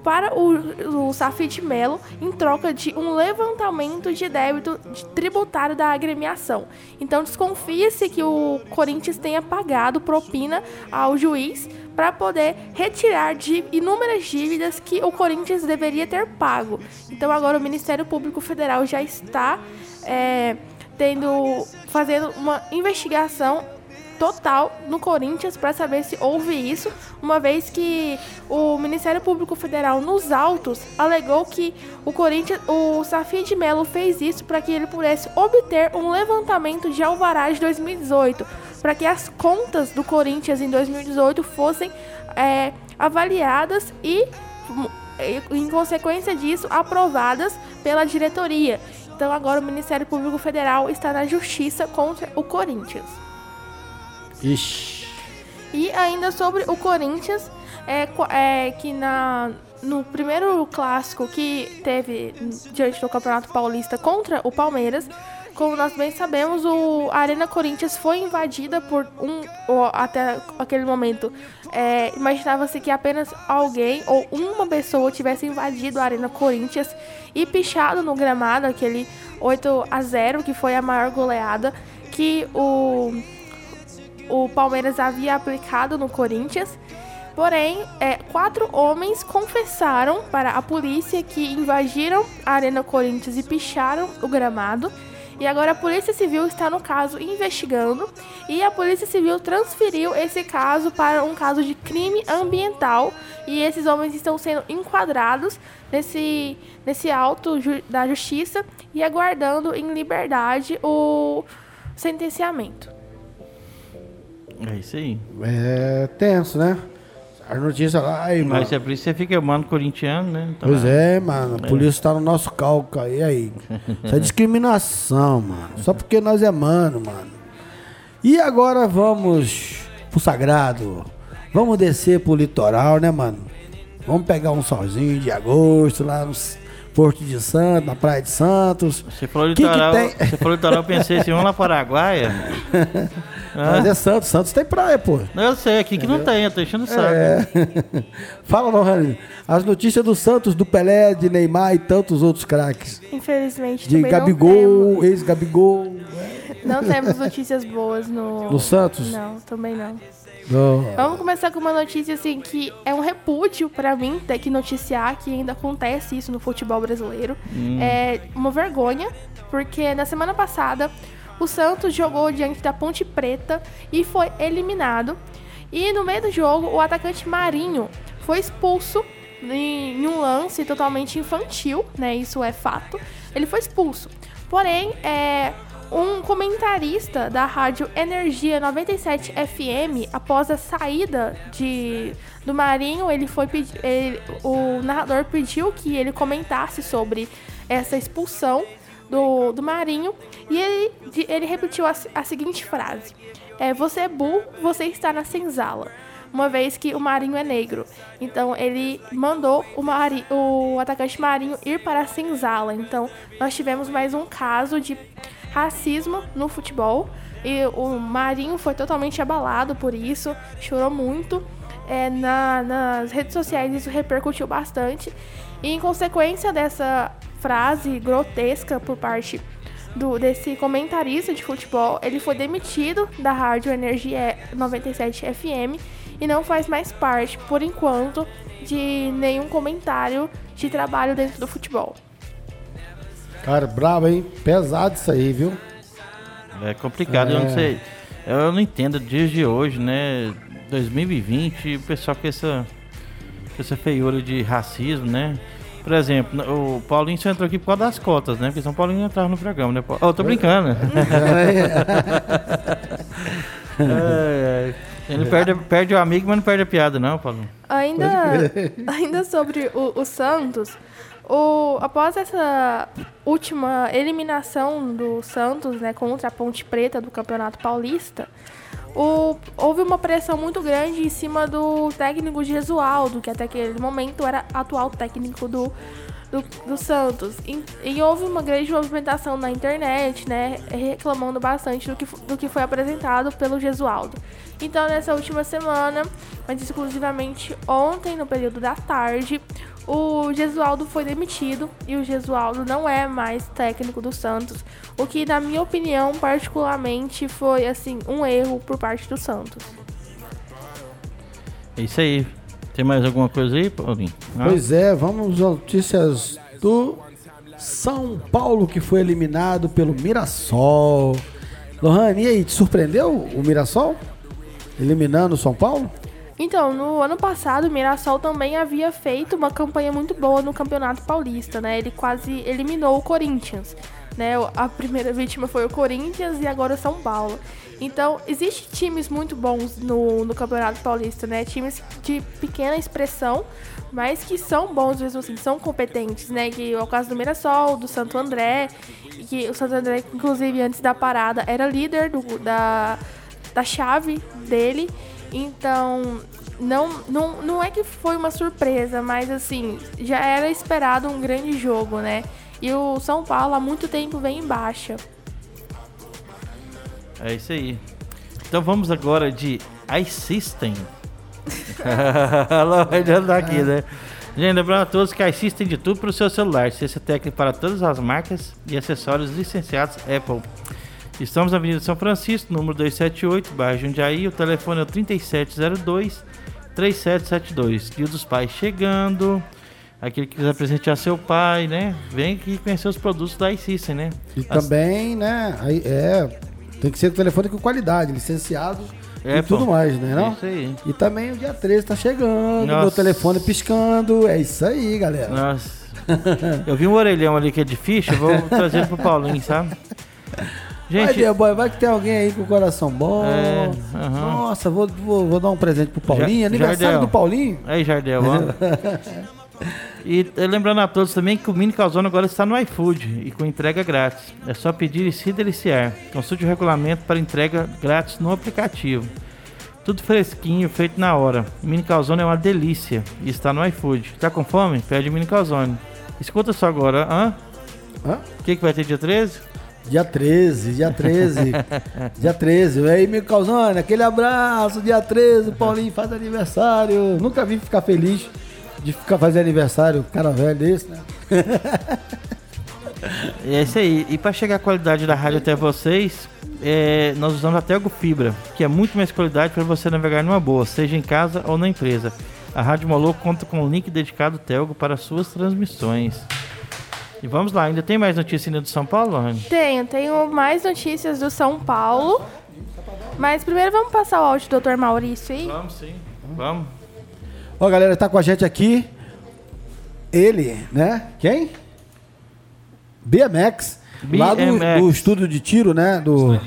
[SPEAKER 4] para o, o Safi de Melo em troca de um levantamento de débito tributário da agremiação. Então desconfia-se que o Corinthians tenha pagado propina ao juiz para poder retirar de inúmeras dívidas que o Corinthians deveria ter pago. Então agora o Ministério Público Federal já está é, tendo fazendo uma investigação total no Corinthians para saber se houve isso, uma vez que o Ministério Público Federal nos autos alegou que o Corinthians, o Safi de Melo fez isso para que ele pudesse obter um levantamento de alvará de 2018, para que as contas do Corinthians em 2018 fossem é, avaliadas e, em consequência disso, aprovadas pela diretoria. Então agora o Ministério Público Federal está na justiça contra o Corinthians.
[SPEAKER 3] Ixi.
[SPEAKER 4] E ainda sobre o Corinthians, é, é que na, no primeiro clássico que teve diante do Campeonato Paulista contra o Palmeiras, como nós bem sabemos, o Arena Corinthians foi invadida por um, até aquele momento, é, imaginava-se que apenas alguém ou uma pessoa tivesse invadido a Arena Corinthians e pichado no gramado, aquele 8 a 0 que foi a maior goleada que o o Palmeiras havia aplicado no Corinthians. Porém, é, quatro homens confessaram para a polícia que invadiram a Arena Corinthians e picharam o gramado. E agora a Polícia Civil está no caso investigando. E a Polícia Civil transferiu esse caso para um caso de crime ambiental. E esses homens estão sendo enquadrados nesse, nesse auto ju- da justiça e aguardando em liberdade o sentenciamento.
[SPEAKER 2] É isso aí.
[SPEAKER 3] É tenso, né? as notícias lá, aí, mano.
[SPEAKER 2] Mas é por isso que você fica mano corintiano, né? Então,
[SPEAKER 3] Pois é, mano. A polícia tá no nosso calco aí, aí. [laughs] Isso é discriminação, mano. Só porque nós é mano, mano. E agora vamos pro sagrado. Vamos descer pro litoral, né, mano? Vamos pegar um solzinho de agosto lá no Porto de Santos, na Praia de Santos.
[SPEAKER 2] Você falou litoral,
[SPEAKER 3] tem?
[SPEAKER 2] você falou litoral, eu pensei assim, vamos lá para Araguaia. [laughs]
[SPEAKER 3] Mas é Santos, Santos tem praia, pô.
[SPEAKER 2] Não, eu sei, aqui que não tem, eu tô enchendo o saco.
[SPEAKER 3] É. [laughs] Fala, Lohane. As notícias do Santos, do Pelé, de Neymar e tantos outros craques.
[SPEAKER 4] Infelizmente,
[SPEAKER 3] De
[SPEAKER 4] também não
[SPEAKER 3] Gabigol, ex-Gabigol.
[SPEAKER 4] não temos notícias boas no...
[SPEAKER 3] No Santos?
[SPEAKER 4] Não, também não.
[SPEAKER 3] Não.
[SPEAKER 4] Vamos começar com uma notícia assim que é um repúdio pra mim ter que noticiar que ainda acontece isso no futebol brasileiro. É uma vergonha, porque na semana passada o Santos jogou diante da Ponte Preta e foi eliminado. E no meio do jogo, o atacante Marinho foi expulso em, em um lance totalmente infantil, né? Isso é fato. Ele foi expulso. Porém, é, um comentarista da rádio Energia 97 FM, após a saída de, do Marinho, ele foi ele- o narrador pediu que ele comentasse sobre essa expulsão do, do Marinho e ele, ele repetiu a, a seguinte frase: é, Você é burro, você está na senzala. Uma vez que o Marinho é negro. Então ele mandou o, Mari, o atacante Marinho ir para a senzala. Então nós tivemos mais um caso de racismo no futebol. E o Marinho foi totalmente abalado por isso, chorou muito. É, na- nas redes sociais isso repercutiu bastante. E em consequência dessa frase grotesca por parte do, desse comentarista de futebol, ele foi demitido da Rádio Energia 97 FM e não faz mais parte, por enquanto, de nenhum comentário de trabalho dentro do futebol.
[SPEAKER 3] Cara, brabo, hein? Pesado isso aí, viu?
[SPEAKER 2] É complicado, eu não
[SPEAKER 3] É.
[SPEAKER 2] sei. Eu não entendo dias de hoje, né? 2020, o pessoal com essa, com essa feiura de racismo, né? Por exemplo, o Paulinho só entrou aqui por causa das cotas, né? Porque São Paulinho entrava no programa, né? Oh, tô brincando. É, é. Ele perde, perde o amigo, mas não perde a piada, não, Paulinho.
[SPEAKER 4] Ainda, ainda sobre o, o Santos, o, após essa última eliminação do Santos né, contra a Ponte Preta do Campeonato Paulista, o- houve uma pressão muito grande em cima do técnico Gesualdo, que até aquele momento era atual técnico do, do, do Santos. E, e houve uma grande movimentação na internet, né, reclamando bastante do que, do que foi apresentado pelo Gesualdo. Então, nessa última semana, mas exclusivamente ontem, no período da tarde, o Gesualdo foi demitido e o Gesualdo não é mais técnico do Santos, o que, na minha opinião, particularmente foi assim um erro por parte do Santos.
[SPEAKER 2] É isso aí. Tem mais alguma coisa aí, Paulinho? Não?
[SPEAKER 3] Pois é, vamos às notícias do São Paulo que foi eliminado pelo Mirassol. Lohane, e aí, te surpreendeu o Mirassol? Eliminando o São Paulo?
[SPEAKER 4] Então, no ano passado, o Mirassol também havia feito uma campanha muito boa no Campeonato Paulista, né? Ele quase eliminou o Corinthians, né? A primeira [laughs] vítima foi o Corinthians e agora o São Paulo. Então, existem times muito bons no, no Campeonato Paulista, né? Times de pequena expressão, mas que são bons mesmo assim, são competentes, né? Que é o caso do Mirassol, do Santo André, que o Santo André, inclusive, antes da parada, era líder do, da, da chave dele. Então, não, não, não é que foi uma surpresa, mas assim, já era esperado um grande jogo, né? E o São Paulo há muito tempo vem em baixa.
[SPEAKER 2] É isso aí. Então vamos agora de iSystem. [laughs] Ela vai andar aqui, né? Gente, lembrando a todos que a iSystem de tudo para o seu celular. Assistência técnica para todas as marcas e acessórios licenciados Apple. Estamos na Avenida São Francisco, número 278, bairro Jundiaí. O telefone é o 3702 3772. Dia dos Pais chegando. Aquele que quiser presentear seu pai, né? Vem aqui conhecer os produtos da iSystem, né?
[SPEAKER 3] E
[SPEAKER 2] As-
[SPEAKER 3] também, né? aí, é, tem que ser com telefone com qualidade, licenciado
[SPEAKER 2] É,
[SPEAKER 3] e tudo
[SPEAKER 2] pô.
[SPEAKER 3] mais, né?
[SPEAKER 2] É
[SPEAKER 3] Não?
[SPEAKER 2] isso aí.
[SPEAKER 3] E também o dia 13 tá chegando, meu
[SPEAKER 2] Nossa.
[SPEAKER 3] telefone piscando. É isso aí, galera.
[SPEAKER 2] Nossa. Eu vi um orelhão ali que é de ficha, eu vou [laughs] trazer pro Paulinho, sabe?
[SPEAKER 3] Vai,
[SPEAKER 2] Gente,
[SPEAKER 3] Dia Boy, vai que tem alguém aí com o coração bom.
[SPEAKER 2] É, aham.
[SPEAKER 3] nossa, vou, vou, vou dar um presente pro Paulinho.
[SPEAKER 2] Ja-
[SPEAKER 3] Aniversário
[SPEAKER 2] Jardel.
[SPEAKER 3] do Paulinho.
[SPEAKER 2] Aí, Jardel, ó. [laughs] E eh, lembrando a todos também que o Mini Calzone agora está no iFood e com entrega grátis. É só pedir e se deliciar. Consulte o regulamento para entrega grátis no aplicativo. Tudo fresquinho, feito na hora. O Mini Calzone é uma delícia e está no iFood. Tá com fome? Pede Mini Calzone. Escuta só agora, hã?
[SPEAKER 3] Hã?
[SPEAKER 2] O que, que vai ter dia 13?
[SPEAKER 3] Dia 13, dia 13. [laughs] dia 13. E aí, me causando aquele abraço. Dia 13, o Paulinho faz aniversário. Nunca vi ficar feliz de ficar fazer aniversário, cara velho desse, né? [laughs]
[SPEAKER 2] É isso aí. E para chegar a qualidade da rádio até vocês, é, nós usamos a Telgo Fibra, que é muito mais qualidade para você navegar numa boa, seja em casa ou na empresa. A Rádio Moloco conta com um link dedicado Telgo para suas transmissões. E vamos lá, ainda tem mais notícia ainda do São Paulo, Rani?
[SPEAKER 4] Tenho, tenho mais notícias do São Paulo. Mas primeiro vamos passar o áudio do Dr. Maurício aí.
[SPEAKER 2] Vamos sim. Vamos.
[SPEAKER 3] Ó, galera, tá com a gente aqui. Ele, né? Quem? BMX. Lá do,
[SPEAKER 2] BMX.
[SPEAKER 3] do estúdio de tiro, né? Do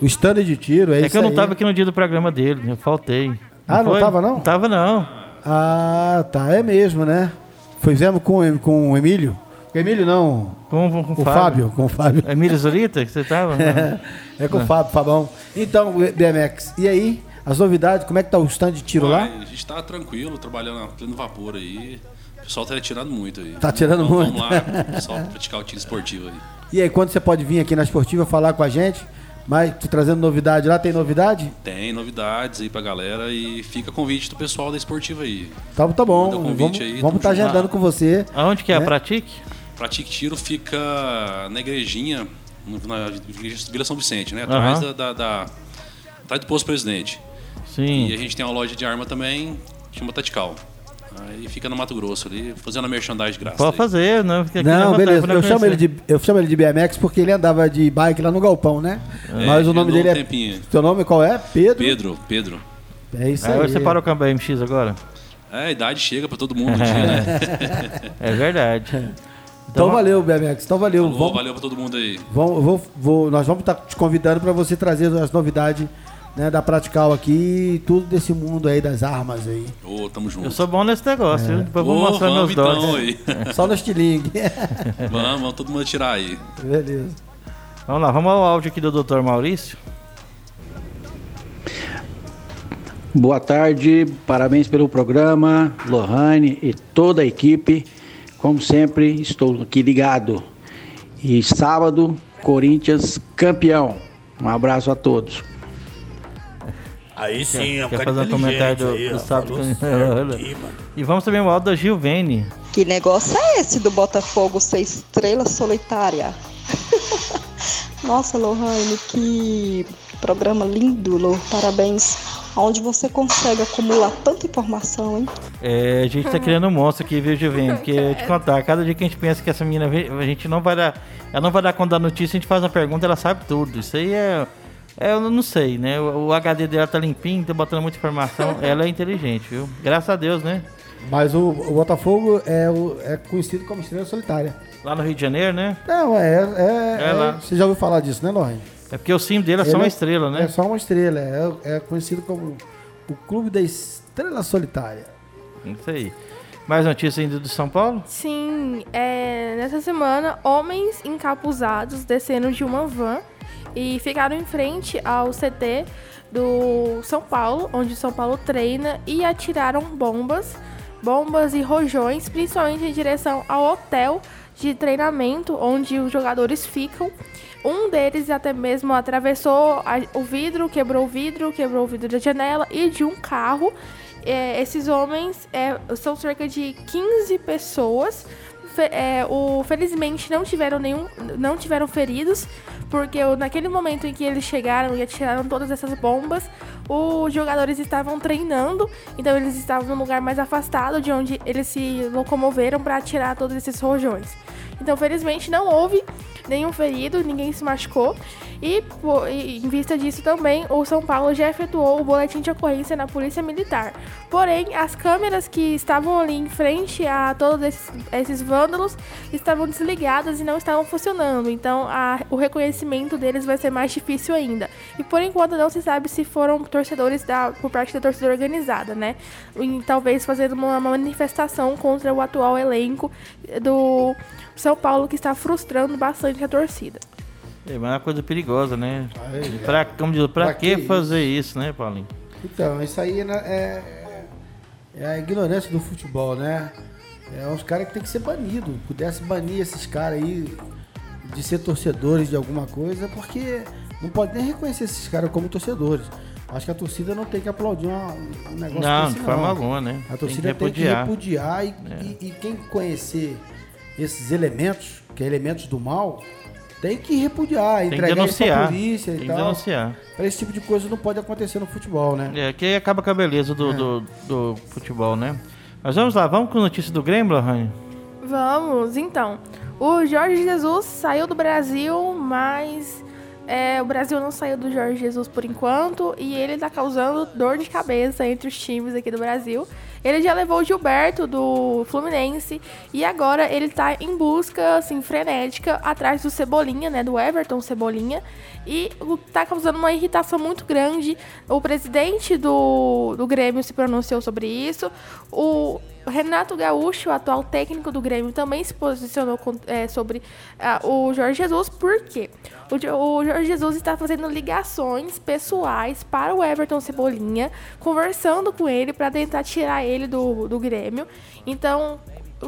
[SPEAKER 3] o stand de tiro. É,
[SPEAKER 2] É,
[SPEAKER 3] isso
[SPEAKER 2] que eu não
[SPEAKER 3] aí.
[SPEAKER 2] tava aqui no dia do programa dele, eu faltei.
[SPEAKER 3] Ah, não
[SPEAKER 2] foi?
[SPEAKER 3] tava, não?
[SPEAKER 2] Não tava não.
[SPEAKER 3] Ah, tá. É mesmo, né? Fizemos com, com o Emílio. O Emílio não.
[SPEAKER 2] Com, com, com
[SPEAKER 3] O Fábio. Com o Fábio. [laughs]
[SPEAKER 2] Emílio Zurita, que você tava? Não. [laughs]
[SPEAKER 3] É com o Fábio, Fabão. Então, BMX. E aí? As novidades? Como é que tá o stand de tiro lá?
[SPEAKER 5] A gente tá tranquilo, trabalhando a pleno vapor aí. O pessoal tá tirando muito aí.
[SPEAKER 3] Tá tirando
[SPEAKER 5] Então,
[SPEAKER 3] muito.
[SPEAKER 5] Vamos lá, [laughs] pessoal, praticar o tiro esportivo aí.
[SPEAKER 3] E aí, quando você pode vir aqui na Esportiva falar com a gente? Mas tu trazendo novidade lá, tem novidade?
[SPEAKER 5] Tem novidades aí pra galera e fica convite do pessoal da esportiva aí.
[SPEAKER 3] Tá, tá bom.
[SPEAKER 5] Manda
[SPEAKER 3] Vamos
[SPEAKER 5] convite aí,
[SPEAKER 3] vamos estar
[SPEAKER 5] junto.
[SPEAKER 3] agendando com você.
[SPEAKER 2] Aonde que é a
[SPEAKER 3] Né?
[SPEAKER 2] Pratique?
[SPEAKER 5] Pratique Tiro fica na igrejinha, no- na igreja Vila São Vicente, né? Atrás
[SPEAKER 2] Aham.
[SPEAKER 5] da, da, da- atrás do posto presidente. E
[SPEAKER 2] Sim.
[SPEAKER 5] a gente tem uma loja de arma também, chama Tatical. Aí fica no Mato Grosso ali, fazendo a merchandising graça.
[SPEAKER 2] Pode fazer? Porque aqui
[SPEAKER 3] Não, beleza. Eu chamo, ele de, eu chamo ele de BMX porque ele andava de bike lá no Galpão, né? Mas o
[SPEAKER 5] É,
[SPEAKER 3] nome dele
[SPEAKER 5] um
[SPEAKER 3] é.
[SPEAKER 5] tempinho.
[SPEAKER 3] Seu nome qual é? Pedro?
[SPEAKER 5] Pedro, Pedro.
[SPEAKER 3] É isso
[SPEAKER 2] Aí
[SPEAKER 3] aí.
[SPEAKER 2] você parou com a BMX agora?
[SPEAKER 5] É, a idade chega pra todo mundo um dia, né? [laughs]
[SPEAKER 2] É verdade. [laughs]
[SPEAKER 3] Então valeu, BMX. Então valeu.
[SPEAKER 5] Falou,
[SPEAKER 3] Vamos,
[SPEAKER 5] valeu pra todo mundo aí.
[SPEAKER 3] vamos- vou- vou- nós vamos estar te convidando para você trazer as novidades né, da Pratical aqui, tudo desse mundo aí das armas aí.
[SPEAKER 5] Ô, tamo junto.
[SPEAKER 2] Eu sou bom nesse negócio, viu? Depois eu vou mostrar meus
[SPEAKER 5] então
[SPEAKER 2] dogs.
[SPEAKER 5] aí. [laughs]
[SPEAKER 3] Só no estilingue. [laughs]
[SPEAKER 5] vamos, vamos todo mundo tirar aí.
[SPEAKER 3] Beleza.
[SPEAKER 2] Vamos lá, vamos ao áudio aqui do Dr. Maurício.
[SPEAKER 6] Boa tarde, parabéns pelo programa, Lohane e toda a equipe. Como sempre, estou aqui ligado. E sábado, Corinthians campeão. Um abraço a todos.
[SPEAKER 7] Aí sim, é um
[SPEAKER 2] Quer fazer um comentário do,
[SPEAKER 7] aí,
[SPEAKER 2] do sábado? [laughs]
[SPEAKER 7] aqui.
[SPEAKER 2] E vamos também ao áudio da Gilvene.
[SPEAKER 8] Que negócio é esse do Botafogo ser estrela solitária? [laughs] Nossa, Lohane, que programa lindo, Lô. Parabéns. Onde você consegue acumular tanta informação, hein?
[SPEAKER 2] É, a gente tá criando um monstro aqui, viu, Gilvene? Porque eu [laughs] te contar, cada dia que a gente pensa que essa menina vem, a gente não vai dar. Ela não vai dar conta da notícia, a gente faz uma pergunta, ela sabe tudo. Isso aí é. é, eu não sei, né? O, o HD dela tá limpinho, tá botando muita informação. [laughs] ela é inteligente, viu? Graças a Deus, né?
[SPEAKER 3] Mas o, o Botafogo é, o- é conhecido como estrela solitária.
[SPEAKER 2] Lá no Rio de Janeiro, né?
[SPEAKER 3] Não, é. é,
[SPEAKER 2] É
[SPEAKER 3] é-
[SPEAKER 2] lá.
[SPEAKER 3] Você já ouviu falar disso, né, Lorraine?
[SPEAKER 2] É porque o sim dele é só
[SPEAKER 3] Ele
[SPEAKER 2] uma
[SPEAKER 3] é-
[SPEAKER 2] estrela, né?
[SPEAKER 3] É só uma estrela. É, é conhecido como o Clube da Estrela Solitária.
[SPEAKER 2] Isso aí. Mais notícias ainda do São Paulo?
[SPEAKER 4] Sim, é, nessa semana, homens encapuzados desceram de uma van e ficaram em frente ao CT do São Paulo, onde o São Paulo treina, e atiraram bombas, bombas e rojões, principalmente em direção ao hotel de treinamento onde os jogadores ficam. Um deles até mesmo atravessou o vidro, quebrou o vidro, quebrou o vidro da janela e de um carro. É, esses homens é, são cerca de 15 pessoas. Fe- é, o, felizmente não tiveram nenhum, não tiveram feridos, porque naquele momento em que eles chegaram e atiraram todas essas bombas, os jogadores estavam treinando, então eles estavam num lugar mais afastado de onde eles se locomoveram para atirar todos esses rojões. Então, felizmente, não houve nenhum ferido, ninguém se machucou. E, em vista disso também, o São Paulo já efetuou o boletim de ocorrência na Polícia Militar. Porém, as câmeras que estavam ali em frente a todos esses, esses vândalos estavam desligadas e não estavam funcionando. Então, a, o reconhecimento deles vai ser mais difícil ainda. E por enquanto não se sabe se foram torcedores da, por parte da torcida organizada, né? E, talvez fazendo uma manifestação contra o atual elenco do São Paulo que está frustrando bastante a torcida.
[SPEAKER 2] É, mas é uma coisa perigosa, né? Aí, pra, como diz, pra, pra que, que fazer isso? isso, né, Paulinho?
[SPEAKER 3] Então, isso aí né, é, é a ignorância do futebol, né? É os caras que tem que ser banido. Pudesse banir esses caras aí de ser torcedores de alguma coisa, porque não pode nem reconhecer esses caras como torcedores. Acho que a torcida não tem que aplaudir um, um negócio
[SPEAKER 2] Não, desse, de forma alguma, né?
[SPEAKER 3] A torcida tem que repudiar, tem que repudiar e, é. e, e, quem conhecer esses elementos, que é elementos do mal, tem que repudiar, tem entregar que isso pra polícia
[SPEAKER 2] tem
[SPEAKER 3] e tal.
[SPEAKER 2] denunciar.
[SPEAKER 3] Pra esse tipo de coisa não pode acontecer no futebol, né?
[SPEAKER 2] É, que aí acaba com a beleza do, é. do, do, futebol, né? Mas vamos lá, vamos com a notícia do Grêmio, Lohane?
[SPEAKER 4] Vamos, então. O Jorge Jesus saiu do Brasil, mas é, o Brasil não saiu do Jorge Jesus por enquanto e ele tá causando dor de cabeça entre os times aqui do Brasil. Ele já levou o Gilberto do Fluminense e agora ele tá em busca, assim, frenética atrás do Cebolinha, né? Do Everton Cebolinha. E tá causando uma irritação muito grande. O presidente do, do Grêmio se pronunciou sobre isso. O Renato Gaúcho, o atual técnico do Grêmio, também se posicionou é, sobre uh, o Jorge Jesus, porque o, o Jorge Jesus está fazendo ligações pessoais para o Everton Cebolinha, conversando com ele para tentar tirar ele do, do Grêmio. Então,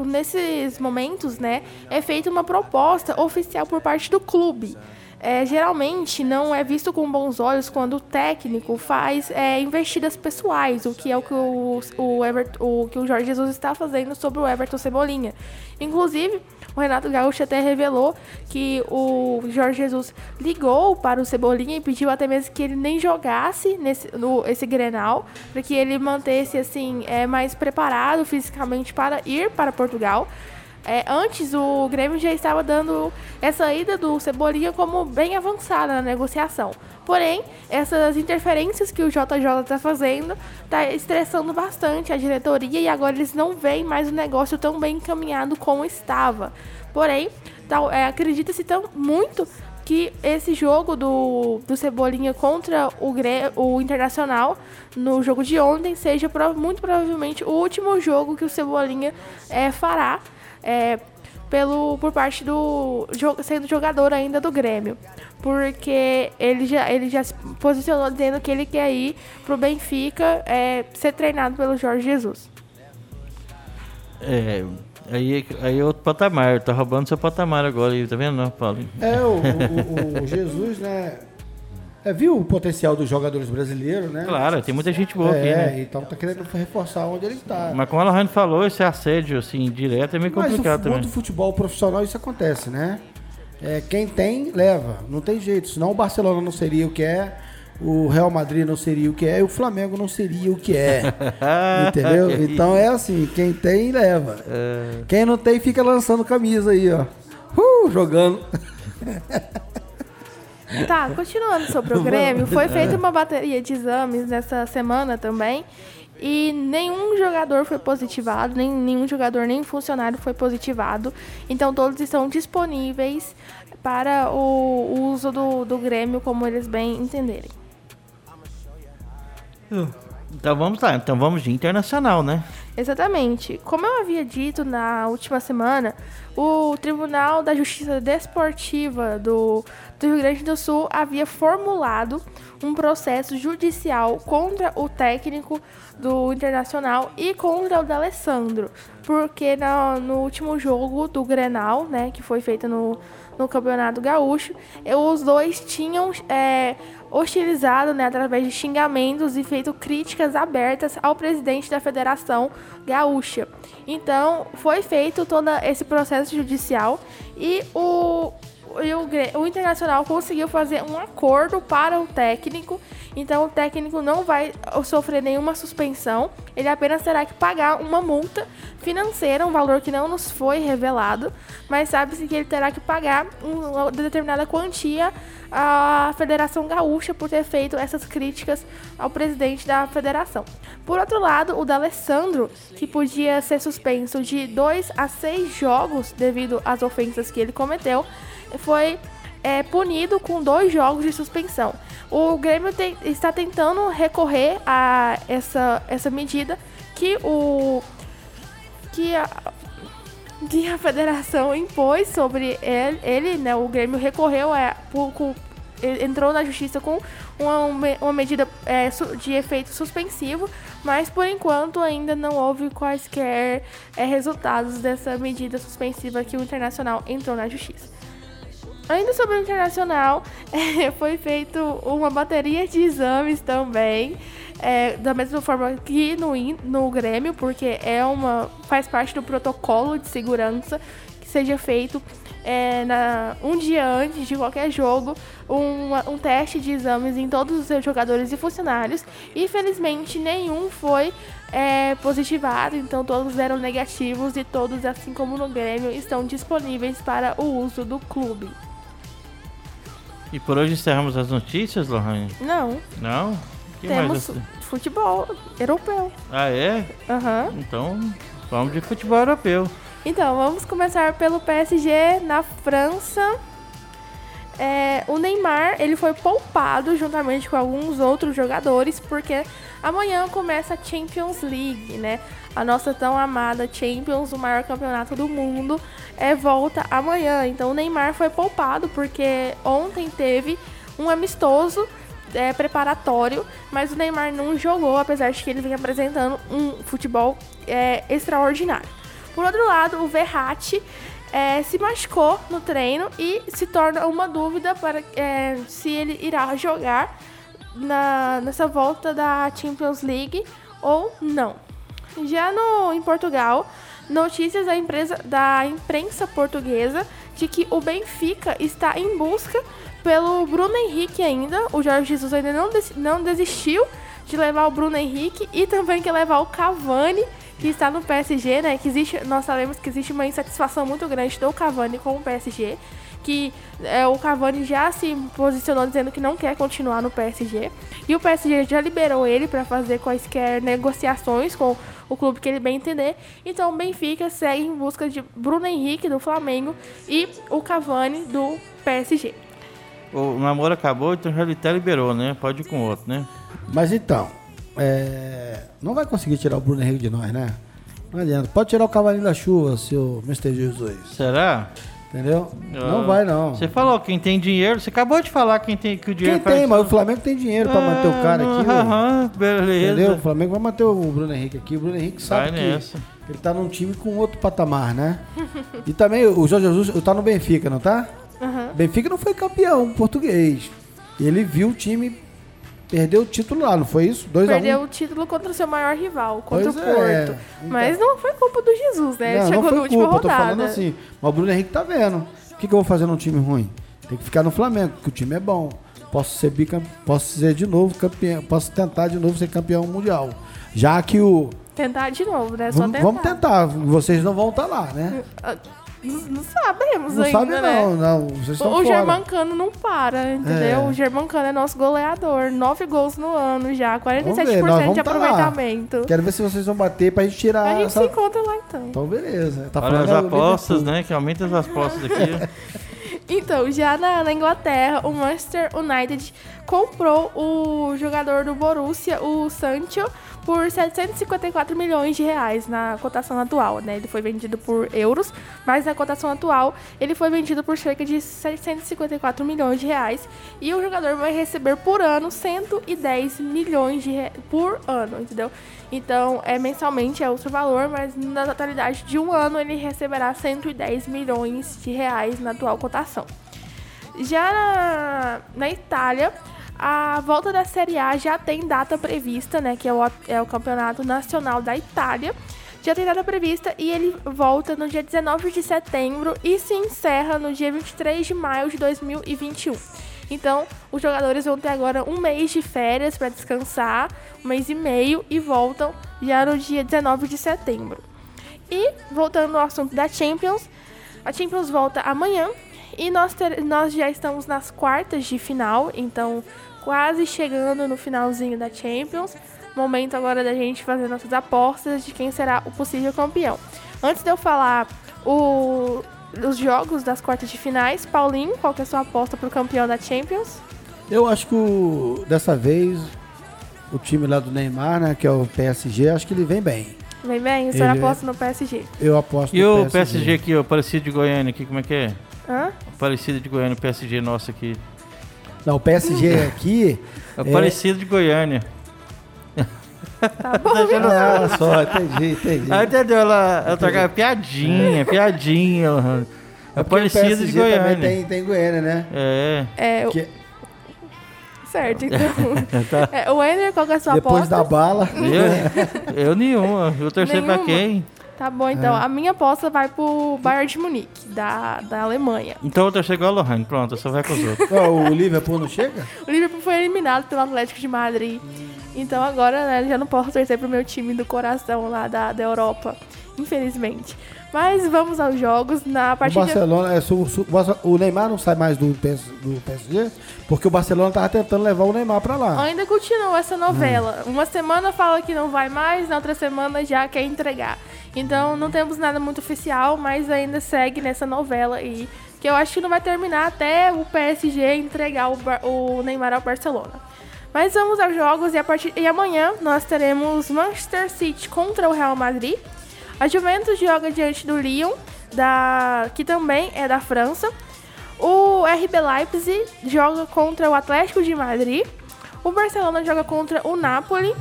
[SPEAKER 4] nesses momentos, né, é feita uma proposta oficial por parte do clube é, geralmente não é visto com bons olhos quando o técnico faz é, investidas pessoais, o que é o que o, o, Everton, o que o Jorge Jesus está fazendo sobre o Everton Cebolinha. Inclusive, o Renato Gaúcho até revelou que o Jorge Jesus ligou para o Cebolinha e pediu até mesmo que ele nem jogasse nesse no, esse Grenal, para que ele mantesse assim é, mais preparado fisicamente para ir para Portugal. É, antes o Grêmio já estava dando essa ida do Cebolinha como bem avançada na negociação. Porém, essas interferências que o JJ está fazendo está estressando bastante a diretoria e agora eles não veem mais o negócio tão bem encaminhado como estava. Porém, é, acredita-se tão muito que esse jogo do, do Cebolinha contra o, o Internacional no jogo de ontem seja muito provavelmente o último jogo que o Cebolinha é, fará é, pelo, por parte do sendo jogador ainda do Grêmio. Porque ele já, ele já se posicionou dizendo que ele quer ir pro Benfica é, ser treinado pelo Jorge Jesus.
[SPEAKER 2] É, aí, aí é outro patamar, tá roubando seu patamar agora, tá vendo, não, Paulo?
[SPEAKER 3] É, o, o, [laughs] o Jesus, né? É, viu o potencial dos jogadores brasileiros, né?
[SPEAKER 2] Claro, tem muita gente boa
[SPEAKER 3] é,
[SPEAKER 2] aqui,
[SPEAKER 3] né? então tá querendo reforçar onde ele está.
[SPEAKER 2] Mas como a Lohane falou, esse assédio, assim, direto é meio complicado Mas também.
[SPEAKER 3] Mas no futebol profissional isso acontece, né? É, quem tem, leva. Não tem jeito. Senão o Barcelona não seria o que é, o Real Madrid não seria o que é e o Flamengo não seria o que é. [laughs] entendeu? Então é assim, quem tem, leva. É... Quem não tem, fica lançando camisa aí, ó. Uh, jogando. [laughs]
[SPEAKER 4] Tá, continuando sobre o Grêmio, foi [laughs] feita uma bateria de exames nessa semana também. E nenhum jogador foi positivado, nem nenhum jogador, nem funcionário foi positivado. Então todos estão disponíveis para o, o uso do, do Grêmio como eles bem entenderem.
[SPEAKER 2] Então vamos lá, então vamos de internacional, né?
[SPEAKER 4] Exatamente. Como eu havia dito na última semana, o Tribunal da Justiça Desportiva do, do Rio Grande do Sul havia formulado um processo judicial contra o técnico do Internacional e contra o D'Alessandro, porque no, no último jogo do Grenal, né, que foi feito no, no Campeonato Gaúcho, os dois tinham é, hostilizado né, através de xingamentos e feito críticas abertas ao presidente da Federação Gaúcha. Então, foi feito todo esse processo judicial e o, o, o Internacional conseguiu fazer um acordo para o técnico. Então o técnico não vai sofrer nenhuma suspensão. Ele apenas terá que pagar uma multa financeira, um valor que não nos foi revelado, mas sabe-se que ele terá que pagar uma determinada quantia à Federação Gaúcha por ter feito essas críticas ao presidente da federação. Por outro lado, o D'Alessandro, que podia ser suspenso de 2 a 6 jogos devido às ofensas que ele cometeu, foi é, punido com dois jogos de suspensão. O Grêmio te- está tentando recorrer a essa, essa medida que o que a, que a federação impôs sobre ele, ele, né? O Grêmio recorreu a, por- entrou na justiça com uma, uma medida é, de efeito suspensivo, mas por enquanto ainda não houve quaisquer é, resultados dessa medida suspensiva que o Internacional entrou na justiça. Ainda sobre o Internacional, eh, [laughs] foi feito uma bateria de exames também, eh, da mesma forma que no, no Grêmio, porque é uma faz parte do protocolo de segurança que seja feito eh, na, um dia antes de qualquer jogo uma- um teste de exames em todos os seus jogadores e funcionários. E felizmente nenhum foi eh, positivado, então todos eram negativos e todos, assim como no Grêmio, estão disponíveis para o uso do clube.
[SPEAKER 2] E por hoje encerramos as notícias, Lohane?
[SPEAKER 4] Não,
[SPEAKER 2] Não? Que
[SPEAKER 4] temos
[SPEAKER 2] mais?
[SPEAKER 4] futebol europeu.
[SPEAKER 2] Ah, é?
[SPEAKER 4] Aham.
[SPEAKER 2] Então, vamos de futebol europeu.
[SPEAKER 4] Então, vamos começar pelo PSG na França. É, o Neymar ele foi poupado juntamente com alguns outros jogadores porque amanhã começa a Champions League, né? A nossa tão amada Champions, o maior campeonato do mundo, é volta amanhã. Então o Neymar foi poupado porque ontem teve um amistoso é, preparatório, mas o Neymar não jogou, apesar de que ele vem apresentando um futebol é, extraordinário. Por outro lado, o Verratti é, se machucou no treino e se torna uma dúvida para é, se ele irá jogar na, nessa volta da Champions League ou não. Já no, em Portugal, notícias da, empresa, da imprensa portuguesa de que o Benfica está em busca pelo Bruno Henrique ainda. O Jorge Jesus ainda não, des- não desistiu de levar o Bruno Henrique e também quer levar o Cavani, que está no PSG, né? Que existe, nós sabemos que existe uma insatisfação muito grande do Cavani com o PSG. Que é, o Cavani já se posicionou dizendo que não quer continuar no PSG. E o PSG já liberou ele para fazer quaisquer negociações com o clube que ele bem entender. Então o Benfica segue em busca de Bruno Henrique do Flamengo e o Cavani do PSG.
[SPEAKER 2] O namoro acabou, então já até liberou, né? Pode ir com outro, né?
[SPEAKER 3] Mas então, é, não vai conseguir tirar o Bruno Henrique de nós, né? Não adianta. Pode tirar o cavalinho da chuva, seu Mr. Jesus.
[SPEAKER 2] Será?
[SPEAKER 3] Entendeu?
[SPEAKER 2] Ah,
[SPEAKER 3] Não vai, não.
[SPEAKER 2] Você falou quem tem dinheiro, você acabou de falar quem tem que o dinheiro
[SPEAKER 3] Quem tem, mas o Flamengo tem dinheiro pra manter o cara aqui. ué.
[SPEAKER 2] Aham, beleza.
[SPEAKER 3] Entendeu? O Flamengo vai manter o Bruno Henrique aqui. O Bruno Henrique sabe
[SPEAKER 2] Vai
[SPEAKER 3] que
[SPEAKER 2] nessa.
[SPEAKER 3] ele tá num time com outro patamar, né? e também o Jorge Jesus tá no Benfica, não tá? Benfica não foi campeão português. Ele viu o time perder o título lá, não foi isso? 2 a 1
[SPEAKER 4] Perdeu o título contra o seu maior rival, contra
[SPEAKER 3] Pois
[SPEAKER 4] o
[SPEAKER 3] é,
[SPEAKER 4] Porto.
[SPEAKER 3] então.
[SPEAKER 4] Mas não foi culpa do Jesus, né? Ele
[SPEAKER 3] Não,
[SPEAKER 4] chegou
[SPEAKER 3] não foi
[SPEAKER 4] na última
[SPEAKER 3] culpa, eu tô
[SPEAKER 4] rodada.
[SPEAKER 3] falando assim. Mas o Bruno Henrique tá vendo. O que, que eu vou fazer num time ruim? Tem que ficar no Flamengo, porque o time é bom. Posso ser bicam... posso ser de novo campeão, posso tentar de novo ser campeão mundial. Já que o
[SPEAKER 4] Tentar de novo, né? Só
[SPEAKER 3] vamos,
[SPEAKER 4] tentar.
[SPEAKER 3] vamos tentar, vocês não vão estar lá, né?
[SPEAKER 4] Não, não sabemos
[SPEAKER 3] Não
[SPEAKER 4] ainda,
[SPEAKER 3] sabe
[SPEAKER 4] né?
[SPEAKER 3] não, não, vocês
[SPEAKER 4] O,
[SPEAKER 3] estão
[SPEAKER 4] o
[SPEAKER 3] fora.
[SPEAKER 4] Germancano não para, entendeu?
[SPEAKER 3] É.
[SPEAKER 4] O Germancano é nosso goleador. Nove gols no ano já, 47%
[SPEAKER 3] Vamos ver, nós vamos
[SPEAKER 4] de
[SPEAKER 3] tá lá.
[SPEAKER 4] aproveitamento.
[SPEAKER 3] Quero ver se vocês vão bater pra gente tirar
[SPEAKER 4] A gente
[SPEAKER 3] essa...
[SPEAKER 4] se encontra lá então.
[SPEAKER 3] Então beleza. Tá
[SPEAKER 2] Olha
[SPEAKER 3] falando
[SPEAKER 2] as apostas, né? Que aumenta as apostas aqui. [laughs]
[SPEAKER 4] Então, já na, na Inglaterra, o Manchester United comprou o jogador do Borussia, o Sancho, por 754 milhões de reais na cotação atual, né? Ele foi vendido por euros, mas na cotação atual ele foi vendido por cerca de 754 milhões de reais e o jogador vai receber por ano 110 milhões de reais por ano, entendeu? Então, é mensalmente é outro valor, mas na totalidade de um ano ele receberá 110 milhões de reais na atual cotação. Já na, na Itália, a volta da Série A já tem data prevista, né? Que é o, é o campeonato nacional da Itália. já tem data prevista e ele volta no dia 19 de setembro e se encerra no dia 23 de maio de 2021. Então, os jogadores vão ter agora um mês de férias para descansar, um mês e meio, e voltam já no dia 19 de setembro. E, voltando ao assunto da Champions, a Champions volta amanhã e nós, ter, nós já estamos nas quartas de final, então quase chegando no finalzinho da Champions. Momento agora da gente fazer nossas apostas de quem será o possível campeão. Antes de eu falar o, os jogos das quartas de finais, Paulinho, qual que é a sua aposta para o campeão da Champions?
[SPEAKER 3] Eu acho que o- dessa vez o time lá do Neymar, né, que é o PSG, acho que ele vem bem.
[SPEAKER 4] Vem bem, a senhora
[SPEAKER 3] Ele-
[SPEAKER 4] aposta no PSG.
[SPEAKER 3] Eu aposto
[SPEAKER 2] E
[SPEAKER 3] no
[SPEAKER 2] o PSG aqui, o Aparecido de Goiânia aqui, como é que é?
[SPEAKER 4] Hã?
[SPEAKER 2] Aparecido de Goiânia, o PSG nosso aqui.
[SPEAKER 3] Não, o PSG aqui.
[SPEAKER 2] É Aparecido de Goiânia.
[SPEAKER 4] Tá bom,
[SPEAKER 3] Ah, só, entendi, entendi.
[SPEAKER 2] Ah, entendeu? Ela, ela trocava piadinha, [laughs] piadinha.
[SPEAKER 3] É porque o
[SPEAKER 2] Aparecido de
[SPEAKER 3] também
[SPEAKER 2] Goiânia.
[SPEAKER 3] tem, tem Goiânia, né?
[SPEAKER 2] É.
[SPEAKER 4] É, o-
[SPEAKER 3] Que-
[SPEAKER 4] certo, [laughs] então. [laughs] É, o Ender, qual que é a sua
[SPEAKER 3] depois
[SPEAKER 4] aposta?
[SPEAKER 3] da bala.
[SPEAKER 2] Eu, eu nenhuma. Eu torcer pra quem?
[SPEAKER 4] Tá bom, então. A minha aposta vai pro Bayern de Munique, da, da Alemanha.
[SPEAKER 2] Então eu torcer igual a Lohane. Pronto, só vai com os outros.
[SPEAKER 3] Ó, o Liverpool não chega?
[SPEAKER 4] O Liverpool foi eliminado pelo Atlético de Madrid. Então agora, né, já não posso torcer pro meu time do coração lá da, da Europa. Infelizmente. Mas vamos aos jogos. Na
[SPEAKER 3] O
[SPEAKER 4] partida.
[SPEAKER 3] Barcelona, é, su- su- o Neymar não sai mais do, PS, do PSG, porque o Barcelona tava tentando levar o Neymar pra lá.
[SPEAKER 4] Ainda continua essa novela. Uma semana fala que não vai mais, na outra semana já quer entregar. Então não temos nada muito oficial, mas ainda segue nessa novela aí. Que eu acho que não vai terminar até o PSG entregar o, o Neymar ao Barcelona. Mas vamos aos jogos e, a partir, e amanhã nós teremos Manchester City contra o Real Madrid. A Juventus joga diante do Lyon, da, que também é da França. O RB Leipzig joga contra o Atlético de Madrid. O Barcelona joga contra o Napoli.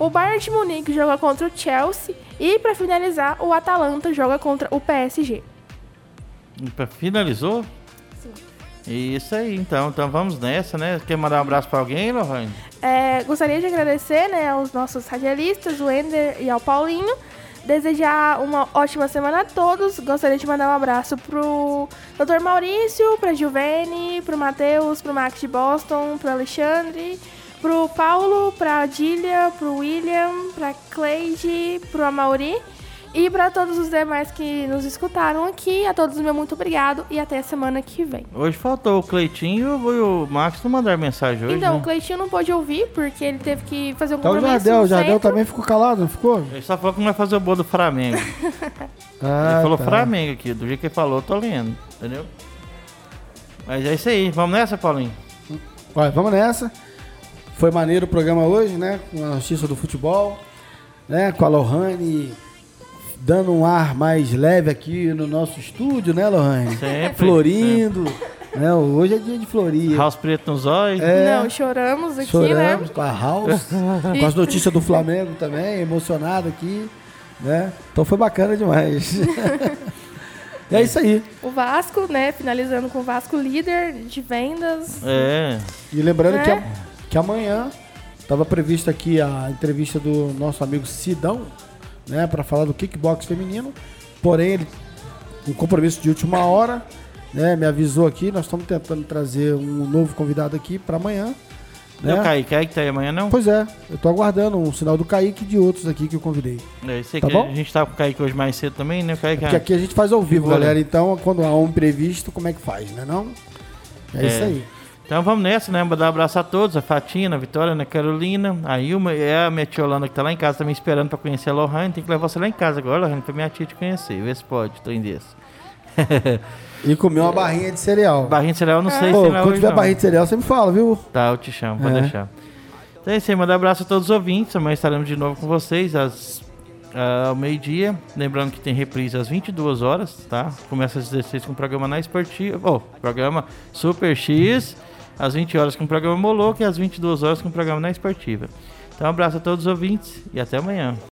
[SPEAKER 4] O Bayern de Munique joga contra o Chelsea. E para finalizar, o Atalanta joga contra o PSG.
[SPEAKER 2] Finalizou? Isso aí, então. Então vamos nessa, né? Quer mandar um abraço pra alguém, Lohane?
[SPEAKER 4] É, gostaria de agradecer né, aos nossos radialistas, o Ender e ao Paulinho. Desejar uma ótima semana a todos. Gostaria de mandar um abraço pro Dr. Maurício, pra Giovanni, pro Matheus, pro Max de Boston, pro Alexandre, pro Paulo, pra Adília, pro William, pra Cleide, pro Amauri. E para todos os demais que nos escutaram aqui, a todos meu muito obrigado e até a semana que vem.
[SPEAKER 2] Hoje faltou o Cleitinho e o Max não mandaram mensagem hoje,
[SPEAKER 4] então, o
[SPEAKER 2] né?
[SPEAKER 4] Cleitinho não pôde ouvir porque ele teve que fazer um
[SPEAKER 3] Então o
[SPEAKER 4] compromisso
[SPEAKER 3] Jardel,
[SPEAKER 4] no
[SPEAKER 3] o Jardel
[SPEAKER 4] centro.
[SPEAKER 3] também ficou calado, não ficou?
[SPEAKER 2] Ele só falou que não vai fazer o bolo do Flamengo. [laughs]
[SPEAKER 3] Ah,
[SPEAKER 2] ele falou
[SPEAKER 3] tá.
[SPEAKER 2] Flamengo aqui, do jeito que ele falou, eu tô lendo, entendeu? Mas é isso aí, vamos nessa, Paulinho?
[SPEAKER 3] Olha, vamos nessa. Foi maneiro o programa hoje, né? Com a notícia do futebol, né? Com a Lohane dando um ar mais leve aqui no nosso estúdio, né, Lohane?
[SPEAKER 2] Sempre,
[SPEAKER 3] Florindo. Né? Hoje é dia de florir.
[SPEAKER 2] House preto nos olhos.
[SPEAKER 3] É,
[SPEAKER 4] Não, choramos aqui,
[SPEAKER 3] choramos
[SPEAKER 4] né?
[SPEAKER 3] com a House, [laughs] com as notícias do Flamengo também, emocionado aqui, né? Então foi bacana demais. e [laughs] é isso aí.
[SPEAKER 4] O Vasco, né? Finalizando com o Vasco líder de vendas.
[SPEAKER 2] É.
[SPEAKER 3] E lembrando que,
[SPEAKER 4] É.
[SPEAKER 3] a- que amanhã estava prevista aqui a entrevista do nosso amigo Sidão, né, para falar do kickbox feminino. Porém, ele um compromisso de última hora, né, me avisou aqui. Nós estamos tentando trazer um novo convidado aqui para amanhã.
[SPEAKER 2] Não,
[SPEAKER 3] Né?
[SPEAKER 2] Kaique, Kaique tá aí amanhã, não?
[SPEAKER 3] Pois é, eu tô aguardando um sinal do Kaique e de outros aqui que eu convidei.
[SPEAKER 2] É, isso aí
[SPEAKER 3] Tá bom?
[SPEAKER 2] a gente tava com o Kaique hoje mais cedo também, né? Kaique,
[SPEAKER 3] Porque aqui a gente faz ao vivo, galera. Então, quando há um imprevisto, como é que faz, né não? É,
[SPEAKER 2] É.
[SPEAKER 3] isso aí.
[SPEAKER 2] Então vamos nessa, né? Mandar um abraço a todos, a Fatina, a Vitória, a Ana Carolina, a Ilma é a minha tia Holanda que tá lá em casa também esperando pra conhecer a Lohane. Tem que levar você lá em casa agora, Lohane, pra minha tia te conhecer. Vê se pode, tô em desse. [laughs]
[SPEAKER 3] E comer uma barrinha de cereal.
[SPEAKER 2] Barrinha de cereal não sei
[SPEAKER 3] Ô,
[SPEAKER 2] se
[SPEAKER 3] quando
[SPEAKER 2] hoje
[SPEAKER 3] tiver
[SPEAKER 2] não.
[SPEAKER 3] barrinha de cereal, você me fala, viu?
[SPEAKER 2] Tá, eu te chamo, pode
[SPEAKER 3] É.
[SPEAKER 2] deixar. Então é isso aí, mandar um abraço a todos os ouvintes. Amanhã estaremos de novo com vocês às, ah, ao meio-dia. Lembrando que tem reprise às 22 horas, tá? Começa às 16 com o programa na Esportiva. Oh, programa Super X. Às 20 horas com o programa Moloco e às 22 horas com o programa na Esportiva. Então um abraço a todos os ouvintes e até amanhã.